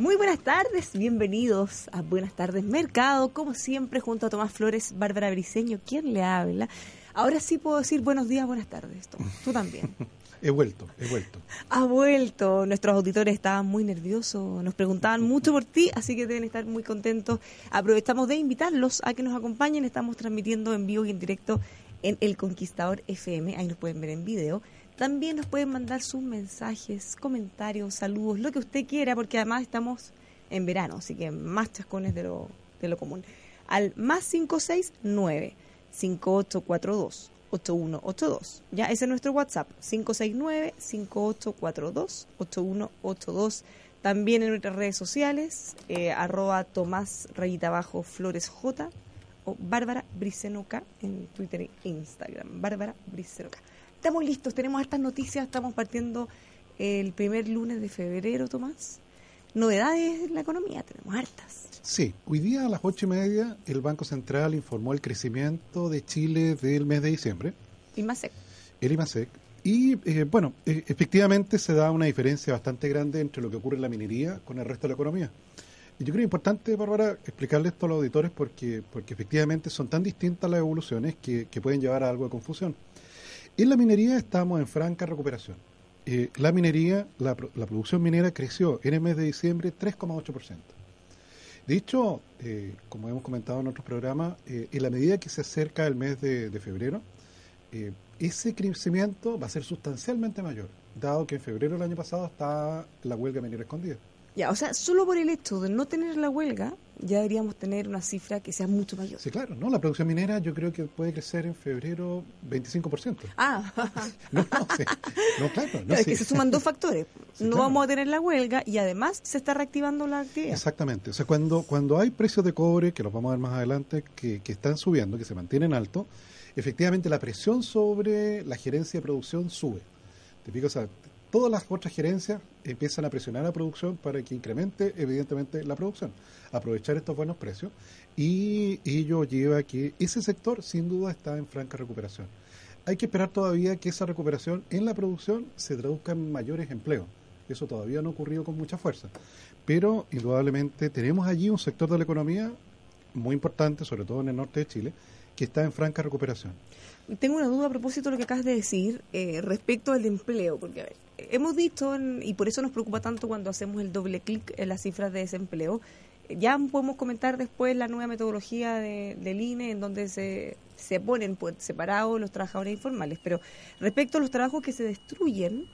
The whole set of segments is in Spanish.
Muy buenas tardes, bienvenidos a Buenas tardes Mercado, como siempre junto a Tomás Flores, Bárbara Briseño, ¿quién le habla? Ahora sí puedo decir buenos días, buenas tardes, Tomás, tú también. He vuelto, he vuelto. Ha vuelto, nuestros auditores estaban muy nerviosos, nos preguntaban mucho por ti, así que deben estar muy contentos. Aprovechamos de invitarlos a que nos acompañen, estamos transmitiendo en vivo y en directo en El Conquistador FM, ahí nos pueden ver en video. También nos pueden mandar sus mensajes, comentarios, saludos, lo que usted quiera, porque además estamos en verano, así que más chascones de lo, de lo común. Al más 569 5842 8182. Ya, ese es nuestro WhatsApp, 569-5842-8182. También en nuestras redes sociales, eh, arroba Tomás Rayita Abajo Flores J o Bárbara Bricenoca en Twitter e Instagram. Bárbara Bricenoca. Estamos listos, tenemos hartas noticias, estamos partiendo el primer lunes de febrero, Tomás. Novedades en la economía, tenemos hartas. Sí, hoy día a las ocho y media el Banco Central informó el crecimiento de Chile del mes de diciembre. IMASEC. El IMASEC. Y eh, bueno, eh, efectivamente se da una diferencia bastante grande entre lo que ocurre en la minería con el resto de la economía. Y yo creo importante, Bárbara, explicarle esto a los auditores porque, porque efectivamente son tan distintas las evoluciones que, que pueden llevar a algo de confusión. En la minería estamos en franca recuperación. Eh, la minería, la, la producción minera creció en el mes de diciembre 3,8%. De hecho, eh, como hemos comentado en otros programas, eh, en la medida que se acerca el mes de, de febrero, eh, ese crecimiento va a ser sustancialmente mayor, dado que en febrero del año pasado estaba la huelga minera escondida. Ya, o sea, solo por el hecho de no tener la huelga, ya deberíamos tener una cifra que sea mucho mayor. Sí, claro, ¿no? La producción minera yo creo que puede crecer en febrero 25%. Ah, No, no, sí. no claro. No, Claro, es que se suman dos factores. Sí, no claro. vamos a tener la huelga y además se está reactivando la actividad. Exactamente. O sea, cuando, cuando hay precios de cobre, que los vamos a ver más adelante, que, que están subiendo, que se mantienen altos, efectivamente la presión sobre la gerencia de producción sube. ¿Te fijas? O sea, todas las otras gerencias empiezan a presionar a producción para que incremente, evidentemente, la producción. Aprovechar estos buenos precios. Y ello lleva a que ese sector, sin duda, está en franca recuperación. Hay que esperar todavía que esa recuperación en la producción se traduzca en mayores empleos. Eso todavía no ha ocurrido con mucha fuerza. Pero, indudablemente, tenemos allí un sector de la economía muy importante, sobre todo en el norte de Chile, que está en franca recuperación. Tengo una duda a propósito de lo que acabas de decir eh, respecto al empleo, porque a ver, hemos visto, en- y por eso nos preocupa tanto cuando hacemos el doble clic en las cifras de desempleo, ya podemos comentar después la nueva metodología de- del INE en donde se, se ponen por separados los trabajadores informales, pero respecto a los trabajos que se destruyen,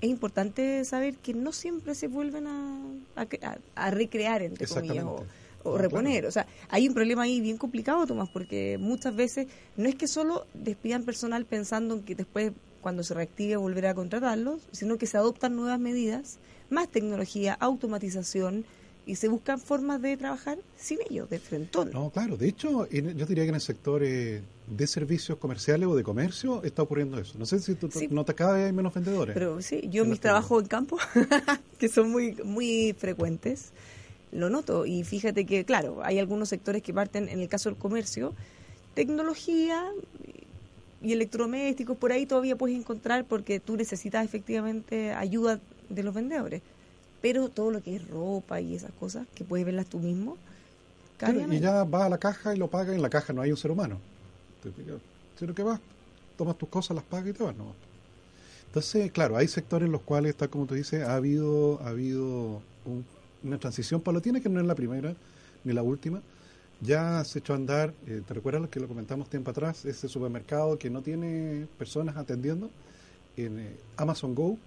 es importante saber que no siempre se vuelven a, a cre- a- a recrear, entre comillas, o. o reponer. claro. O sea, hay un problema ahí bien complicado, Tomás, porque muchas veces no es que solo despidan personal pensando en que después, cuando se reactive, volverá a contratarlos, sino que se adoptan nuevas medidas, más tecnología, automatización, y se buscan formas de trabajar sin ellos, de frentón. No, claro. De hecho, yo diría que en el sector eh, de servicios comerciales o de comercio está ocurriendo eso. No sé si tú Sí. notas cada vez hay menos vendedores. Pero sí, yo En mis trabajos en campo, que son muy, muy frecuentes, lo noto. Y fíjate que, claro, hay algunos sectores que parten, en el caso del comercio, tecnología y electrodomésticos, por ahí todavía puedes encontrar porque tú necesitas efectivamente ayuda de los vendedores. Pero todo lo que es ropa y esas cosas, que puedes verlas tú mismo, Claro, y ya vas a la caja y lo pagas. En la caja no hay un ser humano. Sino que vas, tomas tus cosas, las pagas y te vas. No. Entonces, claro, hay sectores en los cuales, tal como tú dices, ha habido, ha habido un- una transición paulatina que no es la primera ni la última. Ya se echó a andar, eh, ¿te recuerdas lo que lo comentamos tiempo atrás? Ese supermercado que no tiene personas atendiendo en eh, Amazon Go.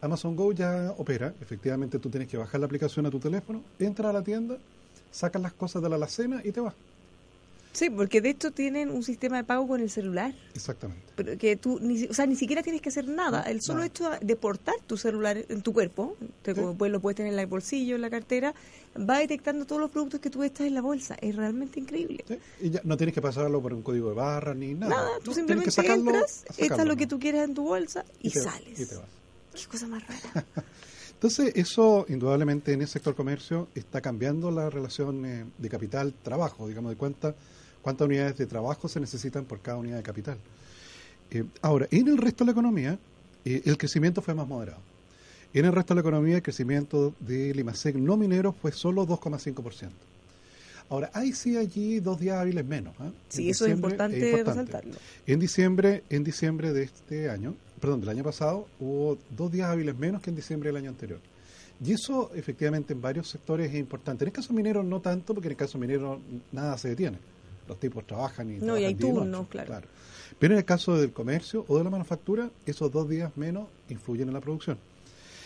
Amazon Go ya opera, efectivamente tú tienes que bajar la aplicación a tu teléfono, entras a la tienda, sacas las cosas de la alacena y te vas. Sí, porque de hecho tienen un sistema de pago con el celular. Exactamente. Pero que tú, ni, o sea, ni siquiera tienes que hacer nada. El solo nada. hecho de portar tu celular en tu cuerpo, te- Sí. pues lo puedes tener en el bolsillo, en la cartera, va detectando todos los productos que tú estás en la bolsa. Es realmente increíble. ¿sí? Y ya no tienes que pasarlo por un código de barra ni nada. Nada, tú simplemente sacarlo, entras, estás sacarlo, lo que tú quieras en tu bolsa y, te- sales. y te vas. Qué cosa más rara. Entonces, eso indudablemente en el sector comercio está cambiando la relación eh, de capital-trabajo, digamos, de cuánta, cuántas unidades de trabajo se necesitan por cada unidad de capital. Eh, ahora, en el resto de la economía, eh, el crecimiento fue más moderado. En el resto de la economía, el crecimiento del IMASEC no minero fue solo 2,5%. Ahora, hay sí allí dos días hábiles menos. ¿ah? Sí, eso es importante resaltarlo. En diciembre, en diciembre de este año, perdón, del año pasado, hubo dos días hábiles menos que en diciembre del año anterior. Y eso, efectivamente, en varios sectores es importante. En el caso minero no tanto, porque en el caso minero nada se detiene. Los tipos trabajan y No, y hay turnos, claro. Pero en el caso del comercio o de la manufactura, esos dos días menos influyen en la producción.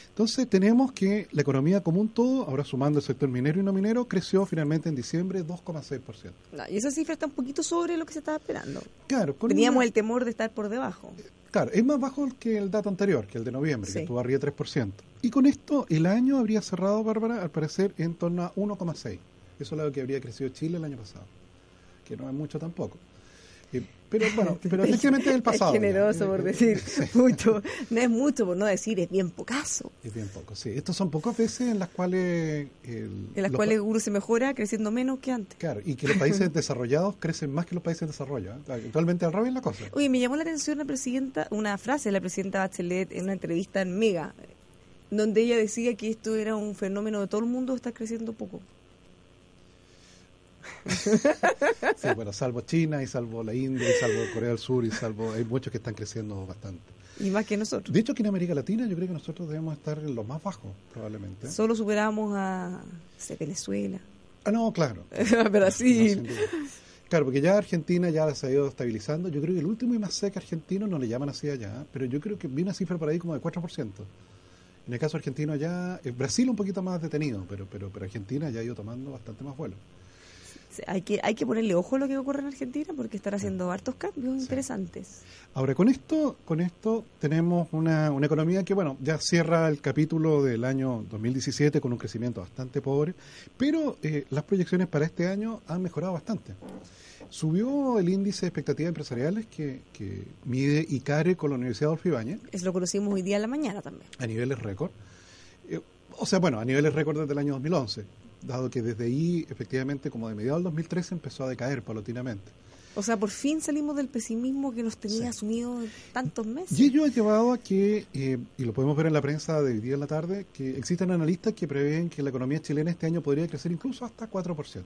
Entonces tenemos que la economía como un todo, ahora sumando el sector minero y no minero, creció finalmente en diciembre 2,6%. No, y esa cifra está un poquito sobre lo que se estaba esperando. Claro, Teníamos una- el temor de estar por debajo. Claro, es más bajo que el dato anterior, que el de noviembre, Sí. que estuvo arriba de 3%. Y con esto, el año habría cerrado, Bárbara, al parecer, en torno a 1,6. Eso es lo que habría crecido Chile el año pasado, que no es mucho tampoco. Eh, pero bueno, pero efectivamente es el pasado. Es generoso por decir sí, mucho. No es mucho por no decir, es bien pocaso. es bien poco, sí. Estos son pocas veces en las cuales... el- En las cuales uno se mejora creciendo menos que antes. Claro, y que los países desarrollados crecen más que los países en desarrollo. ¿eh? Actualmente al revés la cosa. Oye, me llamó la atención la presidenta, una frase de la presidenta Bachelet en una entrevista en Mega, donde ella decía que esto era un fenómeno de todo el mundo está creciendo poco. Sí, bueno, salvo China y salvo la India y salvo Corea del Sur y salvo... Hay muchos que están creciendo bastante. Y más que nosotros. De hecho, aquí en América Latina yo creo que nosotros debemos estar en lo más bajo, probablemente. Solo superamos a Venezuela, Ah, no, claro. Brasil. No. Claro, porque ya Argentina ya se ha ido estabilizando. Yo creo que el último y más seca argentino no le llaman así allá, pero yo creo que vi una cifra por ahí como de 4%. En el caso argentino ya, eh, Brasil un poquito más detenido, pero, pero, pero Argentina ya ha ido tomando bastante más vuelo. Hay que, hay que ponerle ojo a lo que ocurre en Argentina porque están haciendo hartos cambios interesantes. Ahora, con esto, con esto tenemos una, una economía que, bueno, ya cierra el capítulo del año 2017 con un crecimiento bastante pobre, pero eh, las proyecciones para este año han mejorado bastante. Subió el índice de expectativas empresariales que, que mide ICARE con la Universidad Adolfo Ibáñez Eso lo conocimos hoy día en la mañana también. a niveles récord. Eh, o sea, bueno, a niveles récord desde el año 2011, dado que desde ahí, efectivamente, como de mediados del 2013, empezó a decaer paulatinamente. O sea, por fin salimos del pesimismo que nos tenía Sí. sumido tantos meses. Y ello ha llevado a que, eh, y lo podemos ver en la prensa de hoy día en la tarde, que existen analistas que prevén que la economía chilena este año podría crecer incluso hasta 4%.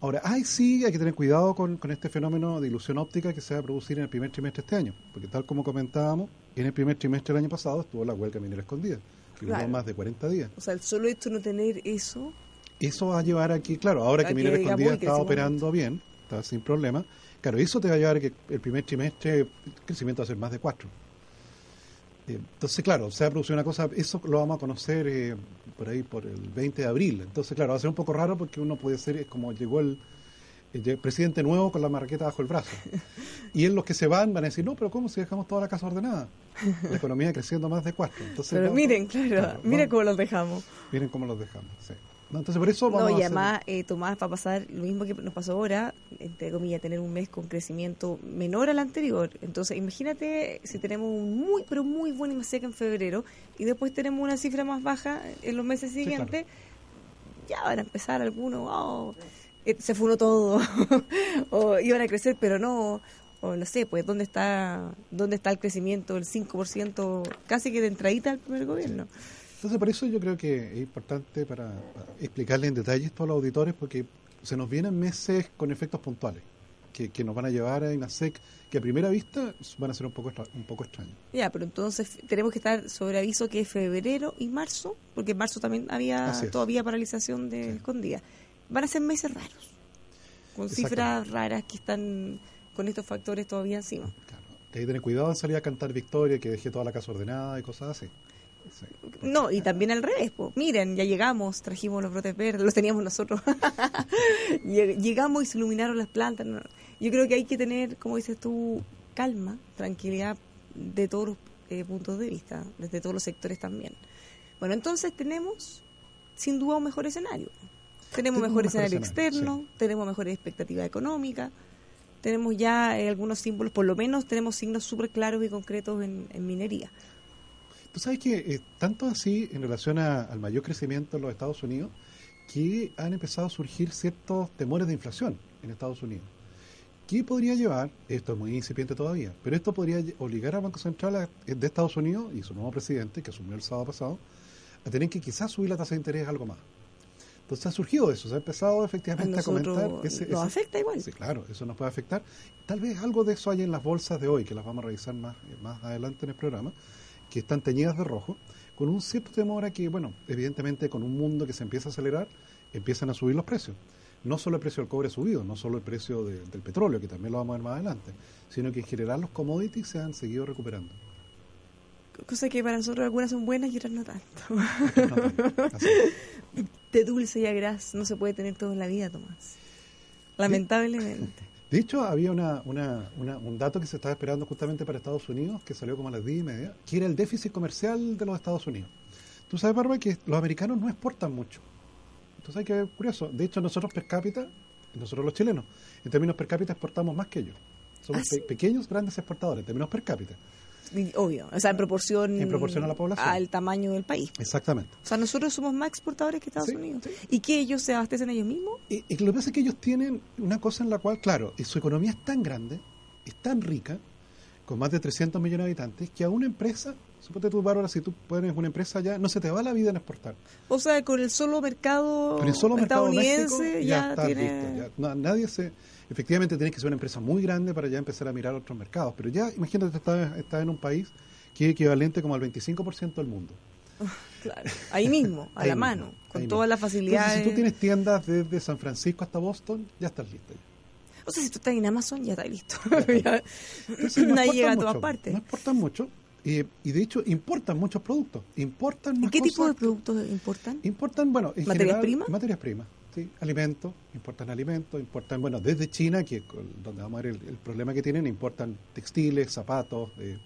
Ahora, ay, sí, hay que tener cuidado con, con este fenómeno de ilusión óptica que se va a producir en el primer trimestre de este año, porque tal como comentábamos, en el primer trimestre del año pasado estuvo la huelga minera escondida, que duró más de 40 días. O sea, el solo de no tener eso, Eso va a llevar aquí, claro, ahora A que que Minera digamos, Escondida está operando bien, está sin problema, claro, eso te va a llevar a que el primer trimestre el crecimiento va a ser más de 4. Entonces, claro, se va a producir una cosa, eso lo vamos a conocer eh, por ahí por el 20 de abril. Entonces, claro, va a ser un poco raro porque uno puede ser, es como llegó el presidente nuevo con la marraqueta bajo el brazo. Y en los que se van van a decir, no, pero ¿cómo si dejamos toda la casa ordenada? La economía creciendo más de 4. Entonces, pero miren, claro, claro, miren vamos- cómo los dejamos. Miren cómo los dejamos. sí. No, entonces, por eso vamos No, y hacer- además, eh, Tomás, va a pasar lo mismo que nos pasó ahora, entre comillas, tener un mes con crecimiento menor al anterior. Entonces, imagínate si tenemos un muy, pero muy buen IMASEC en febrero y después tenemos una cifra más baja en los meses claro. siguientes, ya van a empezar algunos, oh, eh, se funó todo, o iban a crecer, pero no, o no sé, pues, ¿dónde está dónde está el crecimiento del 5% casi que de entradita al primer gobierno? Entonces, por eso yo creo que es importante para, para explicarle en detalle esto a los auditores, porque se nos vienen meses con efectos puntuales, que, que nos van a llevar a INASEC, que a primera vista van a ser un poco, un poco extraños. Ya, pero entonces tenemos que estar sobre aviso que es febrero y marzo, porque en marzo también había todavía paralización de Sí. escondida. Van a ser meses raros, con cifras raras que están con estos factores todavía encima. Claro. Hay que tener cuidado en salir a cantar victoria, que dejé toda la casa ordenada y cosas así. No, y también al revés. Pues. Miren, ya llegamos, trajimos los brotes verdes, los teníamos nosotros. llegamos y se iluminaron las plantas. Yo creo que hay que tener, como dices tú, calma, tranquilidad de todos los eh, puntos de vista, desde todos los sectores también. Bueno, entonces tenemos sin duda un mejor escenario. Tenemos mejor, escenario, externo, tenemos mejores expectativas económicas, tenemos ya eh, algunos símbolos, por lo menos tenemos signos súper claros y concretos en, minería. Tú sabes que eh, tanto así en relación al mayor crecimiento en los Estados Unidos, que han empezado a surgir ciertos temores de inflación en Estados Unidos. ¿Qué podría llevar, esto es muy incipiente todavía, pero esto podría obligar al Banco Central de Estados Unidos y su nuevo presidente, que asumió el sábado pasado, a tener que quizás subir la tasa de interés algo más. Entonces ha surgido eso, se ha empezado efectivamente a, comentar. Ese, ¿Nos afecta igual? Sí, claro, eso nos puede afectar. Tal vez algo de eso hay en las bolsas de hoy, que las vamos a revisar más, más adelante en el programa, que están teñidas de rojo, con un cierto temor a que, bueno, evidentemente con un mundo que se empieza a acelerar, empiezan a subir los precios. No solo el precio del cobre ha subido, no solo el precio del petróleo, que también lo vamos a ver más adelante, sino que en general los commodities se han seguido recuperando. Cosa que para nosotros algunas son buenas y otras no tanto. de dulce y a gras no se puede tener todo en la vida, Tomás. Lamentablemente. De hecho, había una, un dato que se estaba esperando justamente para Estados Unidos, que salió como a las 10 y media, que era el déficit comercial de los Estados Unidos. Tú sabes, Bárbara, que los americanos no exportan mucho. Entonces hay que ver curioso. De hecho, nosotros per cápita, nosotros los chilenos, en términos per cápita exportamos más que ellos. Somos ¿Ah, pequeños, grandes exportadores, en términos per cápita. Obvio, o sea, en proporción, en proporción a la población. Al tamaño del país. Exactamente. O sea, nosotros somos más exportadores que Estados Unidos. ¿Y que ellos se abastecen ellos mismos? Y, lo que pasa es que ellos tienen una cosa en la cual, claro, su economía es tan grande, es tan rica, con más de 300 millones de habitantes, que a una empresa, suponte tú, Bárbara, si tú pones una empresa allá, no se te va la vida en exportar. O sea, con el solo mercado estadounidense ya, tiene... nadie se efectivamente tienes que ser una empresa muy grande para ya empezar a mirar otros mercados. Pero ya, imagínate, estás está en un país que es equivalente como al 25% del mundo. Claro, ahí mismo, a la mano, con todas las facilidades. si tú tienes tiendas desde San Francisco hasta Boston, ya estás listo. O sea, si tú estás en Amazon, ya estás listo. Nadie llega a todas partes. No exportan mucho. y de hecho, importan muchos productos. Importan ¿Y qué tipo de productos importan? Importan, bueno, en ¿Materias primas? Materias primas alimentos, importan alimentos, importan, bueno, desde China, que donde vamos a ver el, problema que tienen, importan textiles, zapatos. Eh,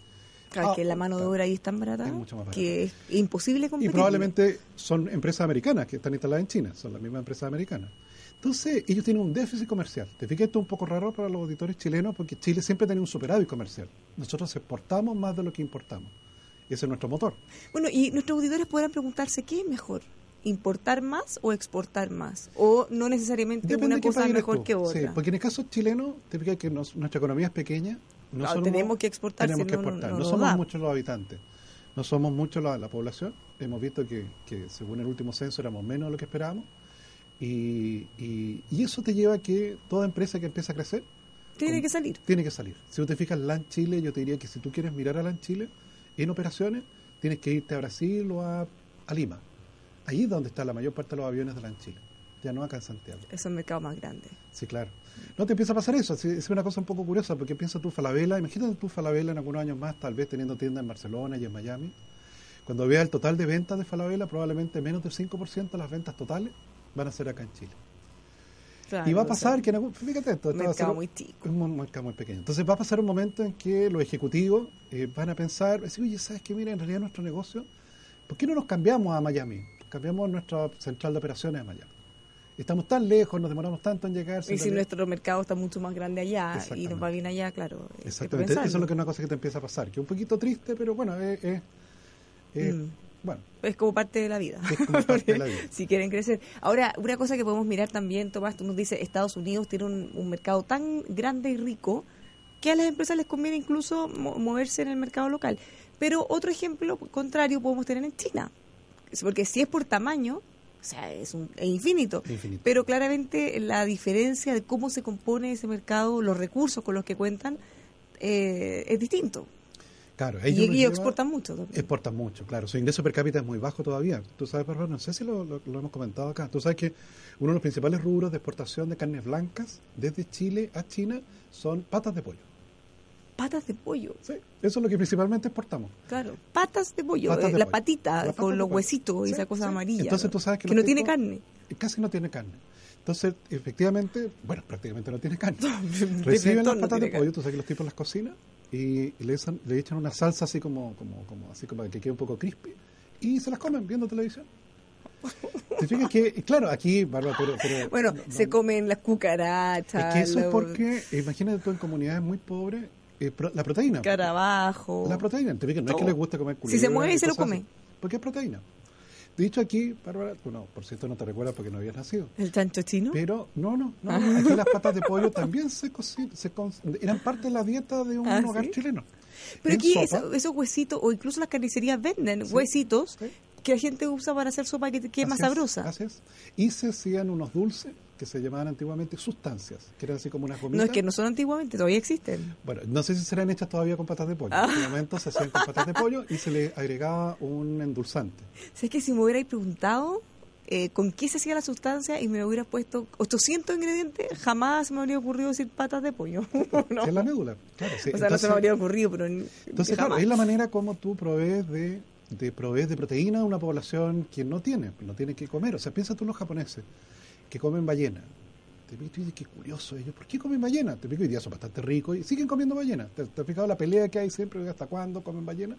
claro, que la mano de obra ahí es tan barata, que es imposible competir. Y probablemente son empresas americanas que están instaladas en China, son las mismas empresas americanas. Entonces, ellos tienen un déficit comercial. Te fijas, esto es un poco raro para los auditores chilenos porque Chile siempre tiene un superávit comercial. Nosotros exportamos más de lo que importamos. Ese es nuestro motor. Bueno, y nuestros auditores podrán preguntarse, ¿qué es mejor? Importar más o exportar más? ¿O no necesariamente una cosa mejor que otra? Sí, porque en el caso chileno, te fijas que nuestra economía es pequeña. No, tenemos que exportar. Tenemos que exportar. No, somos muchos los habitantes. No somos muchos la, población. Hemos visto que, según el último censo éramos menos de lo que esperábamos. Y, y, eso te lleva a que toda empresa que empieza a crecer... Tiene que salir. Tiene que salir. Si tú te fijas, LAN Chile, yo te diría que si tú quieres mirar a LAN Chile en operaciones, tienes que irte a Brasil o a Lima Ahí es donde está la mayor parte de los aviones de la en Chile, ya no acá en Santiago. Es un mercado más grande. Sí, claro. No te empieza a pasar eso, es una cosa un poco curiosa, porque piensa tú Falabella, imagínate tú Falabella en algunos años más, tal vez teniendo tiendas en Barcelona y en Miami. Cuando veas el total de ventas de Falabella, probablemente menos del 5% de las ventas totales van a ser acá en Chile. y va a pasar que en fíjate esto, un mercado muy chico. un mercado muy pequeño. Entonces va a pasar un momento en que los ejecutivos eh, van a pensar, decir, oye, ¿sabes qué? Mira, en realidad nuestro negocio, ¿por qué no nos cambiamos a Miami? Cambiamos nuestra central de operaciones a Miami. Estamos tan lejos, nos demoramos tanto en llegar. Y si nuestro mercado está mucho más grande allá y nos va bien allá, claro. Exactamente, eso es lo que es una cosa que te empieza a pasar, que es un poquito triste, pero bueno, es, mm. bueno. Es como parte de la vida. Es como parte de la vida. si quieren crecer. Ahora, una cosa que podemos mirar también, Tomás, tú nos dices, Estados Unidos tiene un, mercado tan grande y rico que a las empresas les conviene incluso moverse en el mercado local. Pero otro ejemplo contrario podemos tener en China porque si es por tamaño, o sea, es, un, infinito. Pero claramente la diferencia de cómo se compone ese mercado, los recursos con los que cuentan, eh, es distinto. Claro, y, exportan mucho. Exportan mucho, claro. Su ingreso per cápita es muy bajo todavía. Tú sabes, favor, no sé si lo, lo, hemos comentado acá. Tú sabes que uno de los principales rubros de exportación de carnes blancas desde Chile a China son patas de pollo. Patas de pollo. Sí, eso es lo que principalmente exportamos. Claro, patas de pollo, Patas eh, de la pollo. patita con los pollo. huesitos y Sí, esa cosa sí. amarilla. Entonces tú sabes que no tiene carne. Casi no tiene carne. Entonces, efectivamente, bueno, prácticamente no tiene carne. Reciben las no patas de pollo, tú sabes que los tipos las cocinan y le, echan- le echan una salsa así como, como, como, así como que quede un poco crispy y se las comen viendo televisión. ¿Te fijas que, claro, aquí, Bárbara, pero, pero- Bueno, no- se comen las cucarachas, Es que eso es porque, imagínate tú en comunidades muy pobres, eh, pro- la proteína. Escarabajo. La proteína, te no es que les guste comer Si se mueve, y se lo come. así, Porque es proteína. Dicho aquí, Bárbara, no, por cierto no te recuerdas porque no habías nacido. ¿El chancho chino? Pero no, no, no, no, aquí las patas de pollo también se, coci- se eran parte de la dieta de un Ah, hogar ¿sí? chileno. Pero En aquí sopa, esos huesitos, o incluso las carnicerías venden Sí, huesitos sí. que la gente usa para hacer sopa que, que es más sabrosa. es. Y se hacían unos dulces que se llamaban antiguamente sustancias, que eran así como unas gomitas. No es que no son antiguamente, todavía existen. Bueno, no sé si serán hechas todavía con patas de pollo. Ah. En ese momento se hacían con patas de pollo y se le agregaba un endulzante. Si es que si me hubierais preguntado eh, con qué se hacía la sustancia y me hubieras puesto 800 ingredientes, jamás me habría ocurrido decir patas de pollo. ¿no? Es la médula. Claro, sí. O sea, no se me habría ocurrido, pero Entonces, claro, jamás. es la manera como tú provees de, de provees de proteína a una población que no tiene, no tiene que comer. O sea, piensa tú los japoneses que comen ballena. Te pico y tú dices, qué curioso ellos. ¿Por qué comen ballena? Te pico hoy día son bastante ricos y siguen comiendo ballena. ¿Te, te has fijado la pelea que hay siempre? ¿Hasta cuándo comen ballena?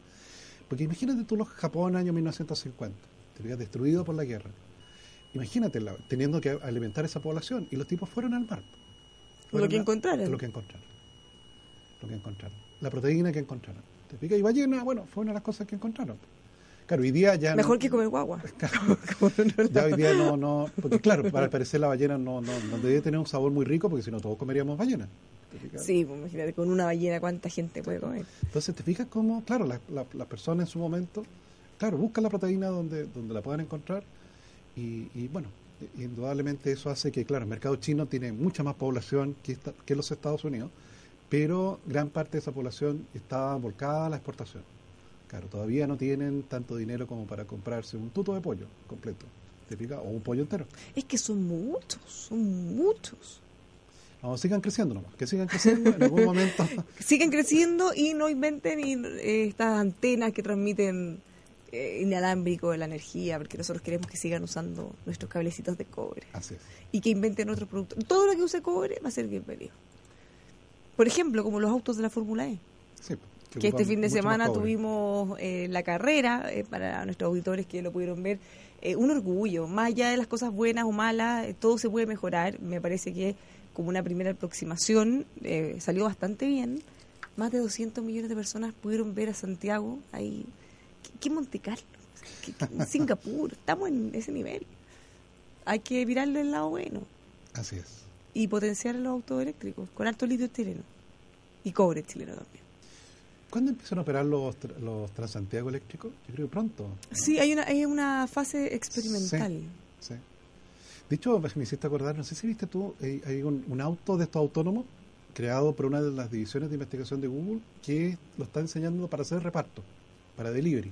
Porque imagínate tú los Japón año 1950. Te fijas, destruido por la guerra. Imagínate la- teniendo que alimentar esa población y los tipos fueron al mar. Fueron que a- encontraran. Lo que encontraron. Lo que encontraron. La proteína que encontraron. ¿Te fijas? Y ballena, bueno, fue una de las cosas que encontraron. Claro, hoy día ya... Mejor no- que comer guagua. ya hoy día no, no, porque claro, para parecer la ballena no, no, no debe tener un sabor muy rico porque si no todos comeríamos ballena. Sí, pues, imagínate, con una ballena cuánta gente puede comer. Entonces, ¿te fijas cómo, claro, las la, personas en su momento, claro, buscan la proteína donde, donde la puedan encontrar y, y, bueno, indudablemente eso hace que, claro, el mercado chino tiene mucha más población que, esta- que los Estados Unidos, pero gran parte de esa población está volcada a la exportación. Claro, todavía no tienen tanto dinero como para comprarse un tuto de pollo completo, ¿te fijas? O un pollo entero. Es que son muchos, son muchos. No, sigan creciendo nomás, que sigan creciendo en algún momento. Siguen creciendo y no inventen y, eh, estas antenas que transmiten eh, inalámbrico de la energía, porque nosotros queremos que sigan usando nuestros cablecitos de cobre Así es. y que inventen otros productos. Todo lo que use cobre va a ser bienvenido. Por ejemplo, como los autos de la Fórmula E. Sí, que este fin de semana tuvimos eh, la carrera, eh, para nuestros auditores que lo pudieron ver, eh, un orgullo, más allá de las cosas buenas o malas, todo se puede mejorar, me parece que como una primera aproximación salió bastante bien, más de 200 millones de personas pudieron ver a Santiago ahí, ¿qué, qué Monte Carlo? ¿Qué- qué- Singapur, estamos en ese nivel, hay que mirarle el lado bueno. Así es. y potenciar los autos eléctricos con alto litio chileno. Y cobre chileno también. ¿Cuándo empiezan a operar los, los Transantiago eléctricos? Yo creo que pronto. ¿no? Sí, hay una, hay una fase experimental. Sí. De hecho, me hiciste acordar, no sé si viste tú, eh, hay un, un auto de estos autónomos creado por una de las divisiones de investigación de Google que lo está enseñando para hacer reparto, para delivery.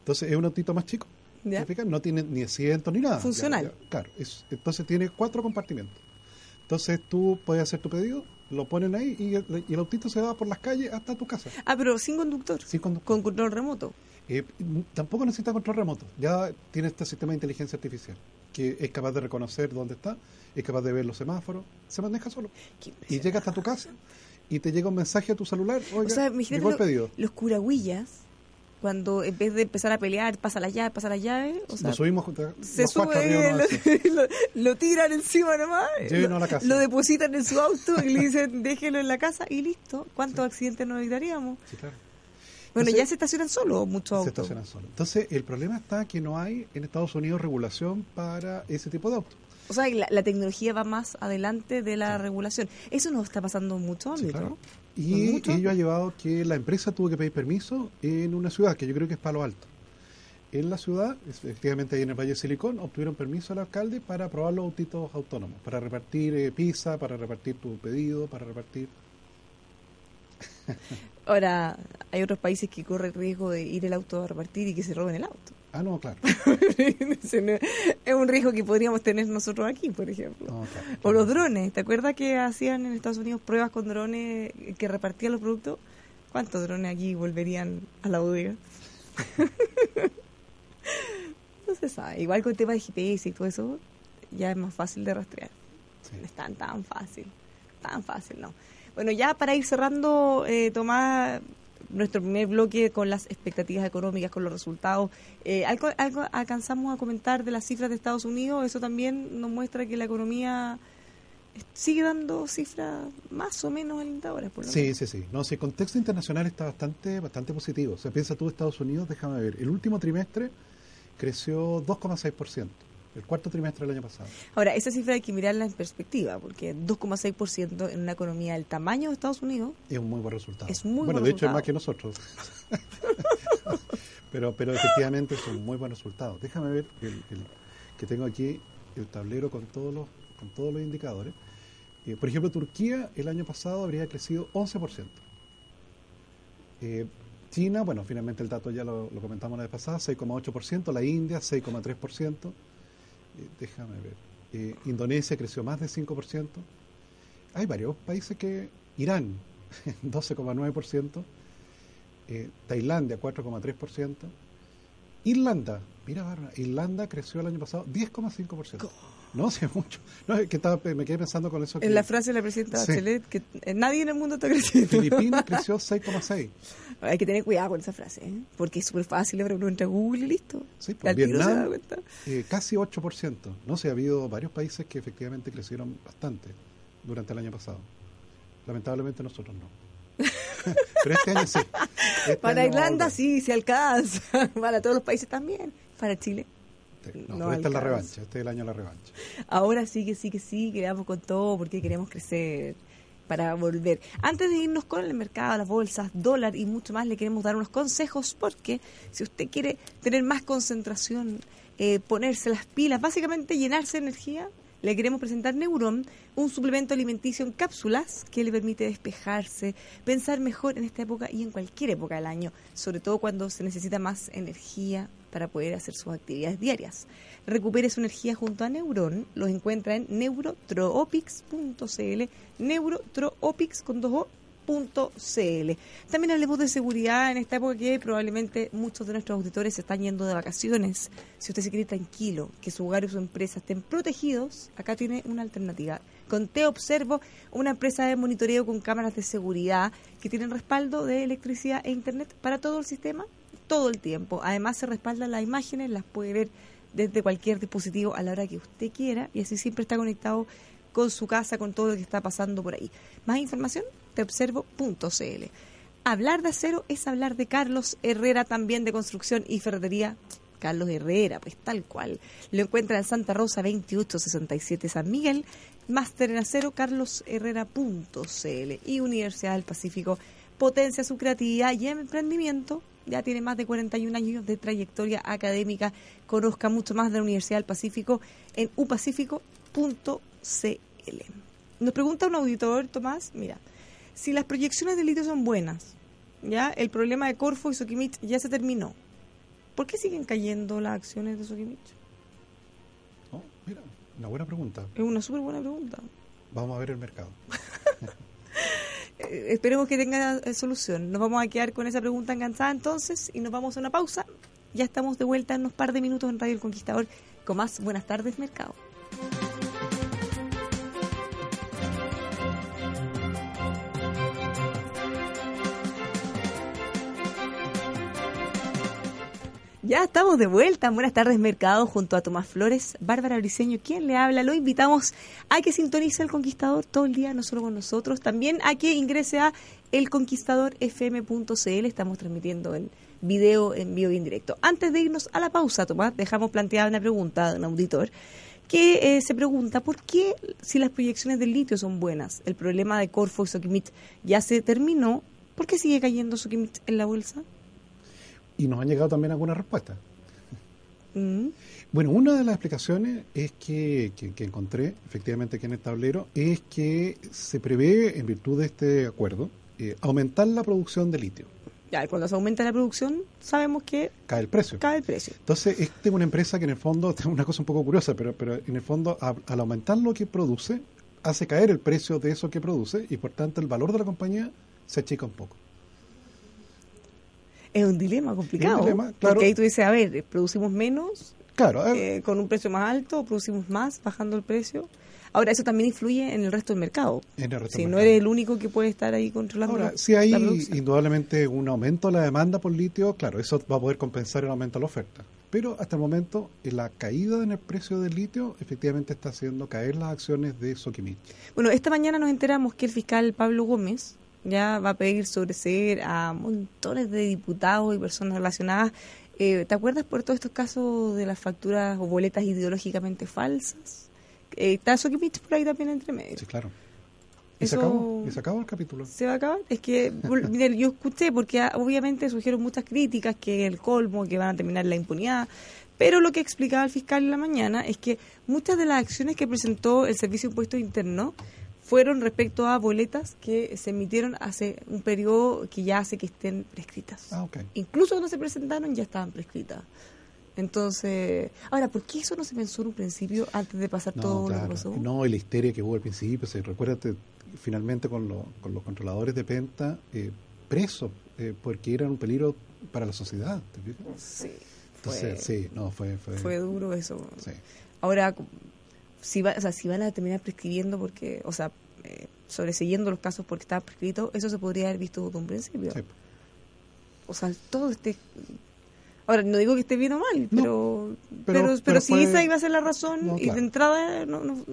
Entonces es un autito más chico, ¿Ya? no tiene ni asiento ni nada. Funcional. Ya, ya, claro, es- entonces tiene cuatro compartimentos. Entonces tú puedes hacer tu pedido, lo ponen ahí y el, y el autito se va por las calles hasta tu casa. Ah, pero sin conductor, Sin conductor. con control remoto. Eh, tampoco necesita control remoto. Ya tiene este sistema de inteligencia artificial que es capaz de reconocer dónde está, es capaz de ver los semáforos, se maneja solo. Y llega hasta tu casa y te llega un mensaje a tu celular. Oiga, O sea, imagínate lo- pedido. los curagüillas, cuando en vez de empezar a pelear, pasa la llave, pasa la llave, o sea, Nos subimos se los cuatro arriba sube, lo, lo tiran encima nomás, lo, a la casa. lo depositan en su auto y le dicen déjelo en la casa y listo. ¿Cuántos accidentes nos evitaríamos? Sí, claro. Bueno, Entonces- ya se estacionan solos muchos Se autos. estacionan solos. Entonces, el problema está que no hay en Estados Unidos regulación para ese tipo de autos. O sea, la, la tecnología va más adelante de la regulación. Eso nos está pasando en muchos Sí, ámbitos. claro. ¿En Y ello ha llevado que la empresa tuvo que pedir permiso en una ciudad, que yo creo que es Palo Alto. En la ciudad, efectivamente ahí en el Valle de Silicón, obtuvieron permiso al alcalde para probar los autitos autónomos, para repartir eh, pizza, para repartir tu pedido, para repartir... Ahora, hay otros países que corren el riesgo de ir el auto a repartir y que se roben el auto. Ah, no, claro. es un riesgo que podríamos tener nosotros aquí, por ejemplo. No, claro, O los drones. ¿Te acuerdas que hacían en Estados Unidos pruebas con drones que repartían los productos? ¿Cuántos drones aquí volverían a la bodega? no se sabe. Igual con el tema de GPS y todo eso, ya es más fácil de rastrear. Sí. No es tan, tan fácil. Tan fácil, no. Bueno, ya para ir cerrando, eh, Tomás, nuestro primer bloque con las expectativas económicas, con los resultados. Eh, ¿algo, algo alcanzamos a comentar de las cifras de Estados Unidos? Eso también nos muestra que la economía sigue dando cifras más o menos alentadoras, por lo Sí, menos. sí, sí. No, sí, el contexto internacional está bastante, bastante positivo. O sea, piensa tú Estados Unidos, déjame ver. El último trimestre creció 2,6%. El cuarto trimestre del año pasado. Ahora, esa cifra hay que mirarla en perspectiva, porque 2,6% en una economía del tamaño de Estados Unidos Es un muy buen resultado. Es muy bueno, buen de hecho es más que nosotros. pero, pero efectivamente es un muy buen resultado. Déjame ver el, el- que tengo aquí el tablero con todos los, con todos los indicadores. Eh, por ejemplo, Turquía el año pasado habría crecido 11%. Eh, China, bueno, finalmente el dato ya lo, lo comentamos la vez pasada, 6,8%. La India, 6,3%. Eh, déjame ver. Eh, Indonesia creció más de 5%. Hay varios países que... Irán, 12,9%. Eh, Tailandia, 4,3%. Irlanda, mira, Irlanda creció el año pasado 10,5%. No, sí, es mucho. No, es que estaba, me quedé pensando con eso. Que En la frase de la presidenta Sí. Bachelet, que nadie en el mundo está creciendo. Filipinas creció 6,6%. Hay que tener cuidado con esa frase, ¿eh? porque es súper fácil, ahora uno entra a Google y listo. Sí, pues, Vietnam, eh, casi 8%. No sé, ha habido varios países que efectivamente crecieron bastante durante el año pasado. Lamentablemente nosotros no. Pero este año sí. Este Para año Irlanda sí, se alcanza. Para todos los países también. Para Chile. Sí, no No, pero esta es la revancha, este es el año de la revancha. Ahora sí que sí que sí, que vamos con todo porque queremos crecer para volver. Antes de irnos con el mercado, las bolsas, dólar y mucho más, le queremos dar unos consejos porque si usted quiere tener más concentración, eh, ponerse las pilas, básicamente llenarse de energía, le queremos presentar Neuron, un suplemento alimenticio en cápsulas que le permite despejarse, pensar mejor en esta época y en cualquier época del año, sobre todo cuando se necesita más energía para poder hacer sus actividades diarias. Recupere su energía junto a Neuron, los encuentra en neurotropics.cl, neurotropics con dos O, CL. También hablemos de seguridad en esta época que probablemente muchos de nuestros auditores se están yendo de vacaciones. Si usted se quiere tranquilo, que su hogar y su empresa estén protegidos, acá tiene una alternativa. Con Te Observo, una empresa de monitoreo con cámaras de seguridad que tienen respaldo de electricidad e internet para todo el sistema, todo el tiempo. Además se respaldan las imágenes, las puede ver desde cualquier dispositivo a la hora que usted quiera y así siempre está conectado con su casa, con todo lo que está pasando por ahí. Más información, teobservo.cl. Hablar de acero es hablar de Carlos Herrera, también de construcción y ferretería. Carlos Herrera, pues tal cual. Lo encuentra en Santa Rosa 2867 San Miguel, máster en acero carlosherrera.cl y Universidad del Pacífico potencia su creatividad y emprendimiento. Ya tiene más de 41 años de trayectoria académica. Conozca mucho más de la Universidad del Pacífico en upacífico.cl. Nos pregunta un auditor, Tomás, mira, si las proyecciones de litio son buenas, ya el problema de Corfo y Sokimich ya se terminó. ¿Por qué siguen cayendo las acciones de Sokimich? Oh, mira, una buena pregunta. Es una súper buena pregunta. Vamos a ver el mercado. Eh, esperemos que tenga eh, solución. Nos vamos a quedar con esa pregunta enganchada entonces y nos vamos a una pausa. Ya estamos de vuelta en unos par de minutos en Radio El Conquistador con más Buenas tardes, Mercado. Ya estamos de vuelta. en Buenas tardes, Mercado, junto a Tomás Flores, Bárbara Briceño, quien le habla. Lo invitamos a que sintonice el Conquistador todo el día, no solo con nosotros, también a que ingrese a elconquistadorfm.cl. Estamos transmitiendo en video, en vivo y en directo. Antes de irnos a la pausa, Tomás, dejamos planteada una pregunta de un auditor que eh, se pregunta por qué, si las proyecciones del litio son buenas, el problema de Corfo y Sokimich ya se terminó, ¿por qué sigue cayendo Sokimich en la bolsa? Y nos han llegado también algunas respuestas. Mm. Bueno, una de las explicaciones es que, que, que encontré efectivamente aquí en el tablero es que se prevé, en virtud de este acuerdo, eh, aumentar la producción de litio. Ya, y cuando se aumenta la producción, sabemos que Cae el precio. cae el precio. Entonces, esta es una empresa que en el fondo, es una cosa un poco curiosa, pero, pero en el fondo, a- al aumentar lo que produce, hace caer el precio de eso que produce y por tanto el valor de la compañía se achica un poco. Es un dilema complicado. Es un dilema, claro. Porque ahí tú dices, a ver, producimos menos Claro, eh, con un precio más alto o producimos más bajando el precio. Ahora, eso también influye en el resto del mercado. en el resto Si del no mercado. eres el único que puede estar ahí controlando Ahora, si hay la indudablemente un aumento de la demanda por litio, claro, eso va a poder compensar el aumento de la oferta. Pero hasta el momento, la caída en el precio del litio efectivamente está haciendo caer las acciones de Sokimich. Bueno, esta mañana nos enteramos que el fiscal Pablo Gómez ya va a pedir sobreseer a montones de diputados y personas relacionadas. Eh, ¿Te acuerdas por todos estos casos de las facturas o boletas ideológicamente falsas? Eh, está Sokimich por ahí también entre medio. Sí, claro. Y se acabó, y se acabó el capítulo. ¿Se va a acabar? Es que, mire, yo escuché, porque ah, obviamente surgieron muchas críticas, que el colmo, que van a terminar la impunidad, pero lo que explicaba el fiscal en la mañana es que muchas de las acciones que presentó el Servicio de Impuestos Internos fueron respecto a boletas que se emitieron hace un periodo que ya hace que estén prescritas. Ah, ok. Incluso cuando se presentaron ya estaban prescritas. Entonces, ahora, ¿por qué eso no se pensó en un principio antes de pasar No, todo lo claro. que pasó? No, y la histeria que hubo al principio, se recuérdate finalmente con, lo- con los controladores de Penta eh, presos, eh, porque eran un peligro para la sociedad. ¿te fijas? Sí, fue, Entonces, sí, no, fue... Fue, fue duro eso. sí. Ahora, si, va, o sea, si van a terminar prescribiendo porque, o sea, eh, sobreseyendo los casos porque estaban prescritos, eso se podría haber visto desde un principio. Sí. O sea, todo este... Ahora, no digo que esté bien o mal, No, pero, pero- pero, si fue- esa iba a ser la razón No, y de entrada no, no,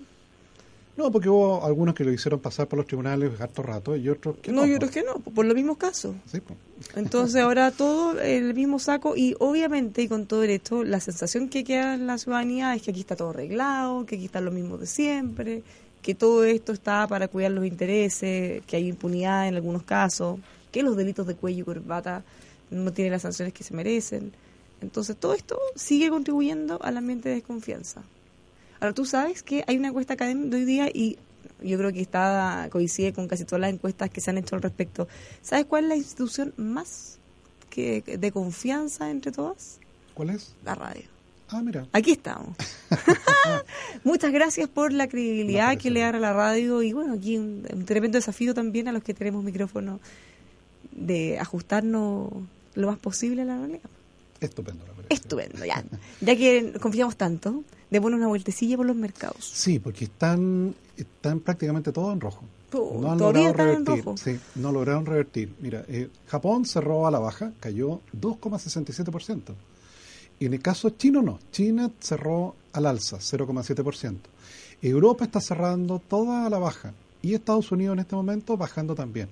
No, porque hubo algunos que lo hicieron pasar por los tribunales harto rato y otros que no, no. yo pues. creo que no, por los mismos casos. Sí, pues. Entonces ahora todo el mismo saco y obviamente y con todo esto la sensación que queda en la ciudadanía es que aquí está todo arreglado, que aquí están los mismos de siempre, que todo esto está para cuidar los intereses, que hay impunidad en algunos casos, que los delitos de cuello y corbata no tienen las sanciones que se merecen. Entonces todo esto sigue contribuyendo al ambiente de desconfianza. Ahora tú sabes que hay una encuesta académica de hoy día y yo creo que está coincide con casi todas las encuestas que se han hecho al respecto. ¿Sabes cuál es la institución más que de confianza entre todas? ¿Cuál es? La radio. Ah, mira. Aquí estamos. Muchas gracias por la credibilidad que le bien. da a la radio y bueno, aquí un, un tremendo desafío también a los que tenemos micrófono de ajustarnos lo más posible a la realidad. Estupendo, me parece. Estupendo, ya. Ya que confiamos tanto, démonos una vueltecilla por los mercados. Sí, porque están, están prácticamente todos en rojo. No han logrado revertir. Sí, no lograron revertir. Mira, eh, Japón cerró a la baja, cayó 2,67%. Y en el caso chino no. China cerró al alza, 0,7%. Europa está cerrando toda a la baja. Y Estados Unidos en este momento bajando también.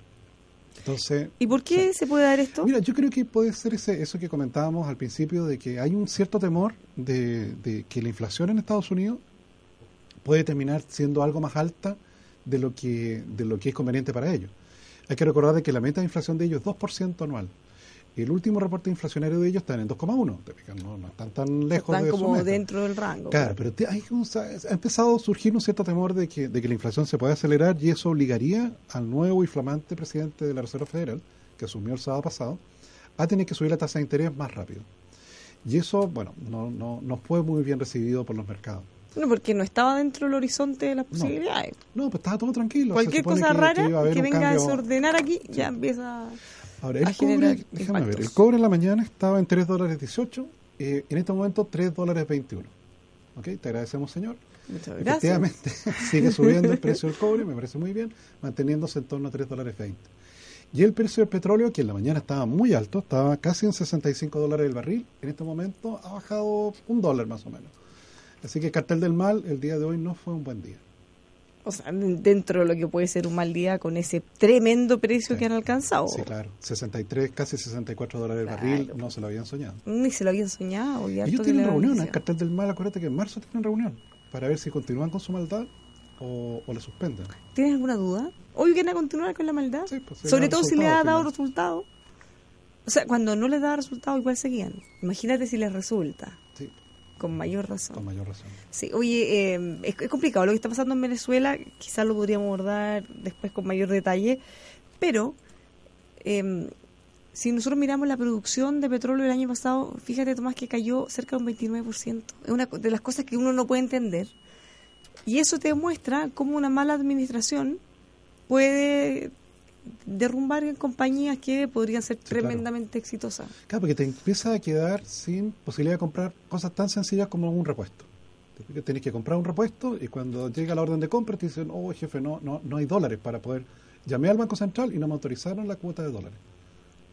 Entonces, ¿Y por qué se puede dar esto? Mira, yo creo que puede ser ese, eso que comentábamos al principio, de que hay un cierto temor de, de que la inflación en Estados Unidos puede terminar siendo algo más alta de lo que, de lo que es conveniente para ellos. Hay que recordar de que la meta de inflación de ellos es 2% anual. El último reporte inflacionario de ellos está en 2,1. te fijas, No, no están tan lejos Están de su como dentro del rango. Claro, pero te- hay un- ha empezado a surgir un cierto temor de que, de que la inflación se puede acelerar y eso obligaría al nuevo y flamante presidente de la Reserva Federal, que asumió el sábado pasado, a tener que subir la tasa de interés más rápido. Y eso, bueno, no, no, no fue muy bien recibido por los mercados. No, porque no estaba dentro del horizonte de las posibilidades. No, pues estaba todo tranquilo. Cualquier cosa que- rara que venga a desordenar aquí ya empieza... Ahora, el cobre, déjame ver, el cobre en la mañana estaba en 3 dólares 18, eh, en este momento 3 dólares 21. ¿Ok? Te agradecemos, señor. Muchas gracias. Efectivamente, sigue subiendo el precio del cobre, me parece muy bien, manteniéndose en torno a 3 dólares 20. Y el precio del petróleo, que en la mañana estaba muy alto, estaba casi en 65 dólares el barril, en este momento ha bajado un dólar más o menos. Así que cartel del mal, el día de hoy no fue un buen día. O sea, dentro de lo que puede ser un mal día con ese tremendo precio Sí. que han alcanzado. Sí, claro, 63, casi 64 dólares el barril, no se lo habían soñado. Ni se lo habían soñado. y Ellos que tienen reunión, el cartel del mal, acuérdate que en marzo tienen reunión, para ver si continúan con su maldad o, o la suspenden. ¿Tienes alguna duda? Hoy quieren continuar con la maldad. Sí, pues, Sobre todo si le ha dado resultado. O sea, cuando no les da resultado, igual seguían. Imagínate si les resulta. Con mayor razón. con mayor razón. Sí, oye, eh, es, es complicado lo que está pasando en Venezuela, quizás lo podríamos abordar después con mayor detalle, pero Eh, si nosotros miramos la producción de petróleo el año pasado, fíjate Tomás que cayó cerca de un 29%. Es una de las cosas que uno no puede entender. Y eso te demuestra cómo una mala administración puede derrumbar en compañías que podrían ser tremendamente exitosas. Claro, porque te empieza a quedar sin posibilidad de comprar cosas tan sencillas como un repuesto. Tienes que comprar un repuesto y cuando llega la orden de compra te dicen, oh jefe, no, no, no hay dólares para poder... Llamé al Banco Central y no me autorizaron la cuota de dólares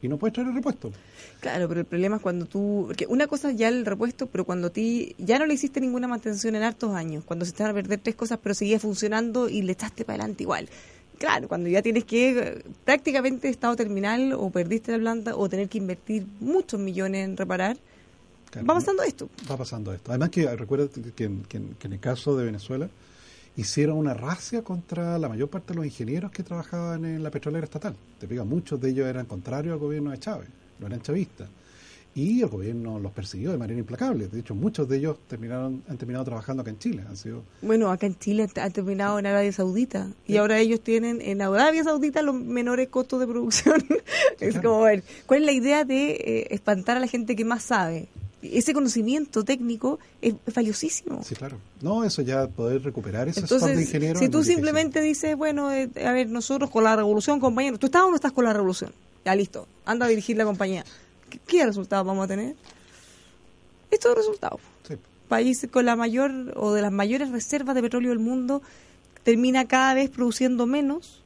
y no puedes traer el repuesto. Claro, pero el problema es cuando tú, porque una cosa es ya el repuesto, pero cuando ti ya no le hiciste ninguna mantención en hartos años, cuando se están a perder tres cosas, pero seguía funcionando y le echaste para adelante igual. Claro, cuando ya tienes que prácticamente estado terminal o perdiste la planta o tener que invertir muchos millones en reparar, va pasando esto. Va pasando esto. Además que recuerda que en el caso de Venezuela, hicieron una racia contra la mayor parte de los ingenieros que trabajaban en la petrolera estatal. Te digo, muchos de ellos eran contrarios al gobierno de Chávez, no eran chavistas. Y el gobierno los persiguió de manera implacable. De hecho, muchos de ellos terminaron han terminado trabajando acá en Chile. Han sido... Bueno, acá en Chile han terminado en Arabia Saudita. Y ahora ellos tienen en Arabia Saudita los menores costos de producción. es como, ver, ¿cuál es la idea de eh, espantar a la gente que más sabe? ese conocimiento técnico es, valiosísimo. Sí, claro. No, eso ya poder recuperar ese Entonces, de ingeniero. Si tú simplemente dices, bueno, eh, a ver, nosotros con la revolución, compañero, ¿tú estás o no estás con la revolución? Ya listo, anda a dirigir la compañía. ¿Qué, resultados vamos a tener? Estos resultados. Sí. País con la mayor o de las mayores reservas de petróleo del mundo termina cada vez produciendo menos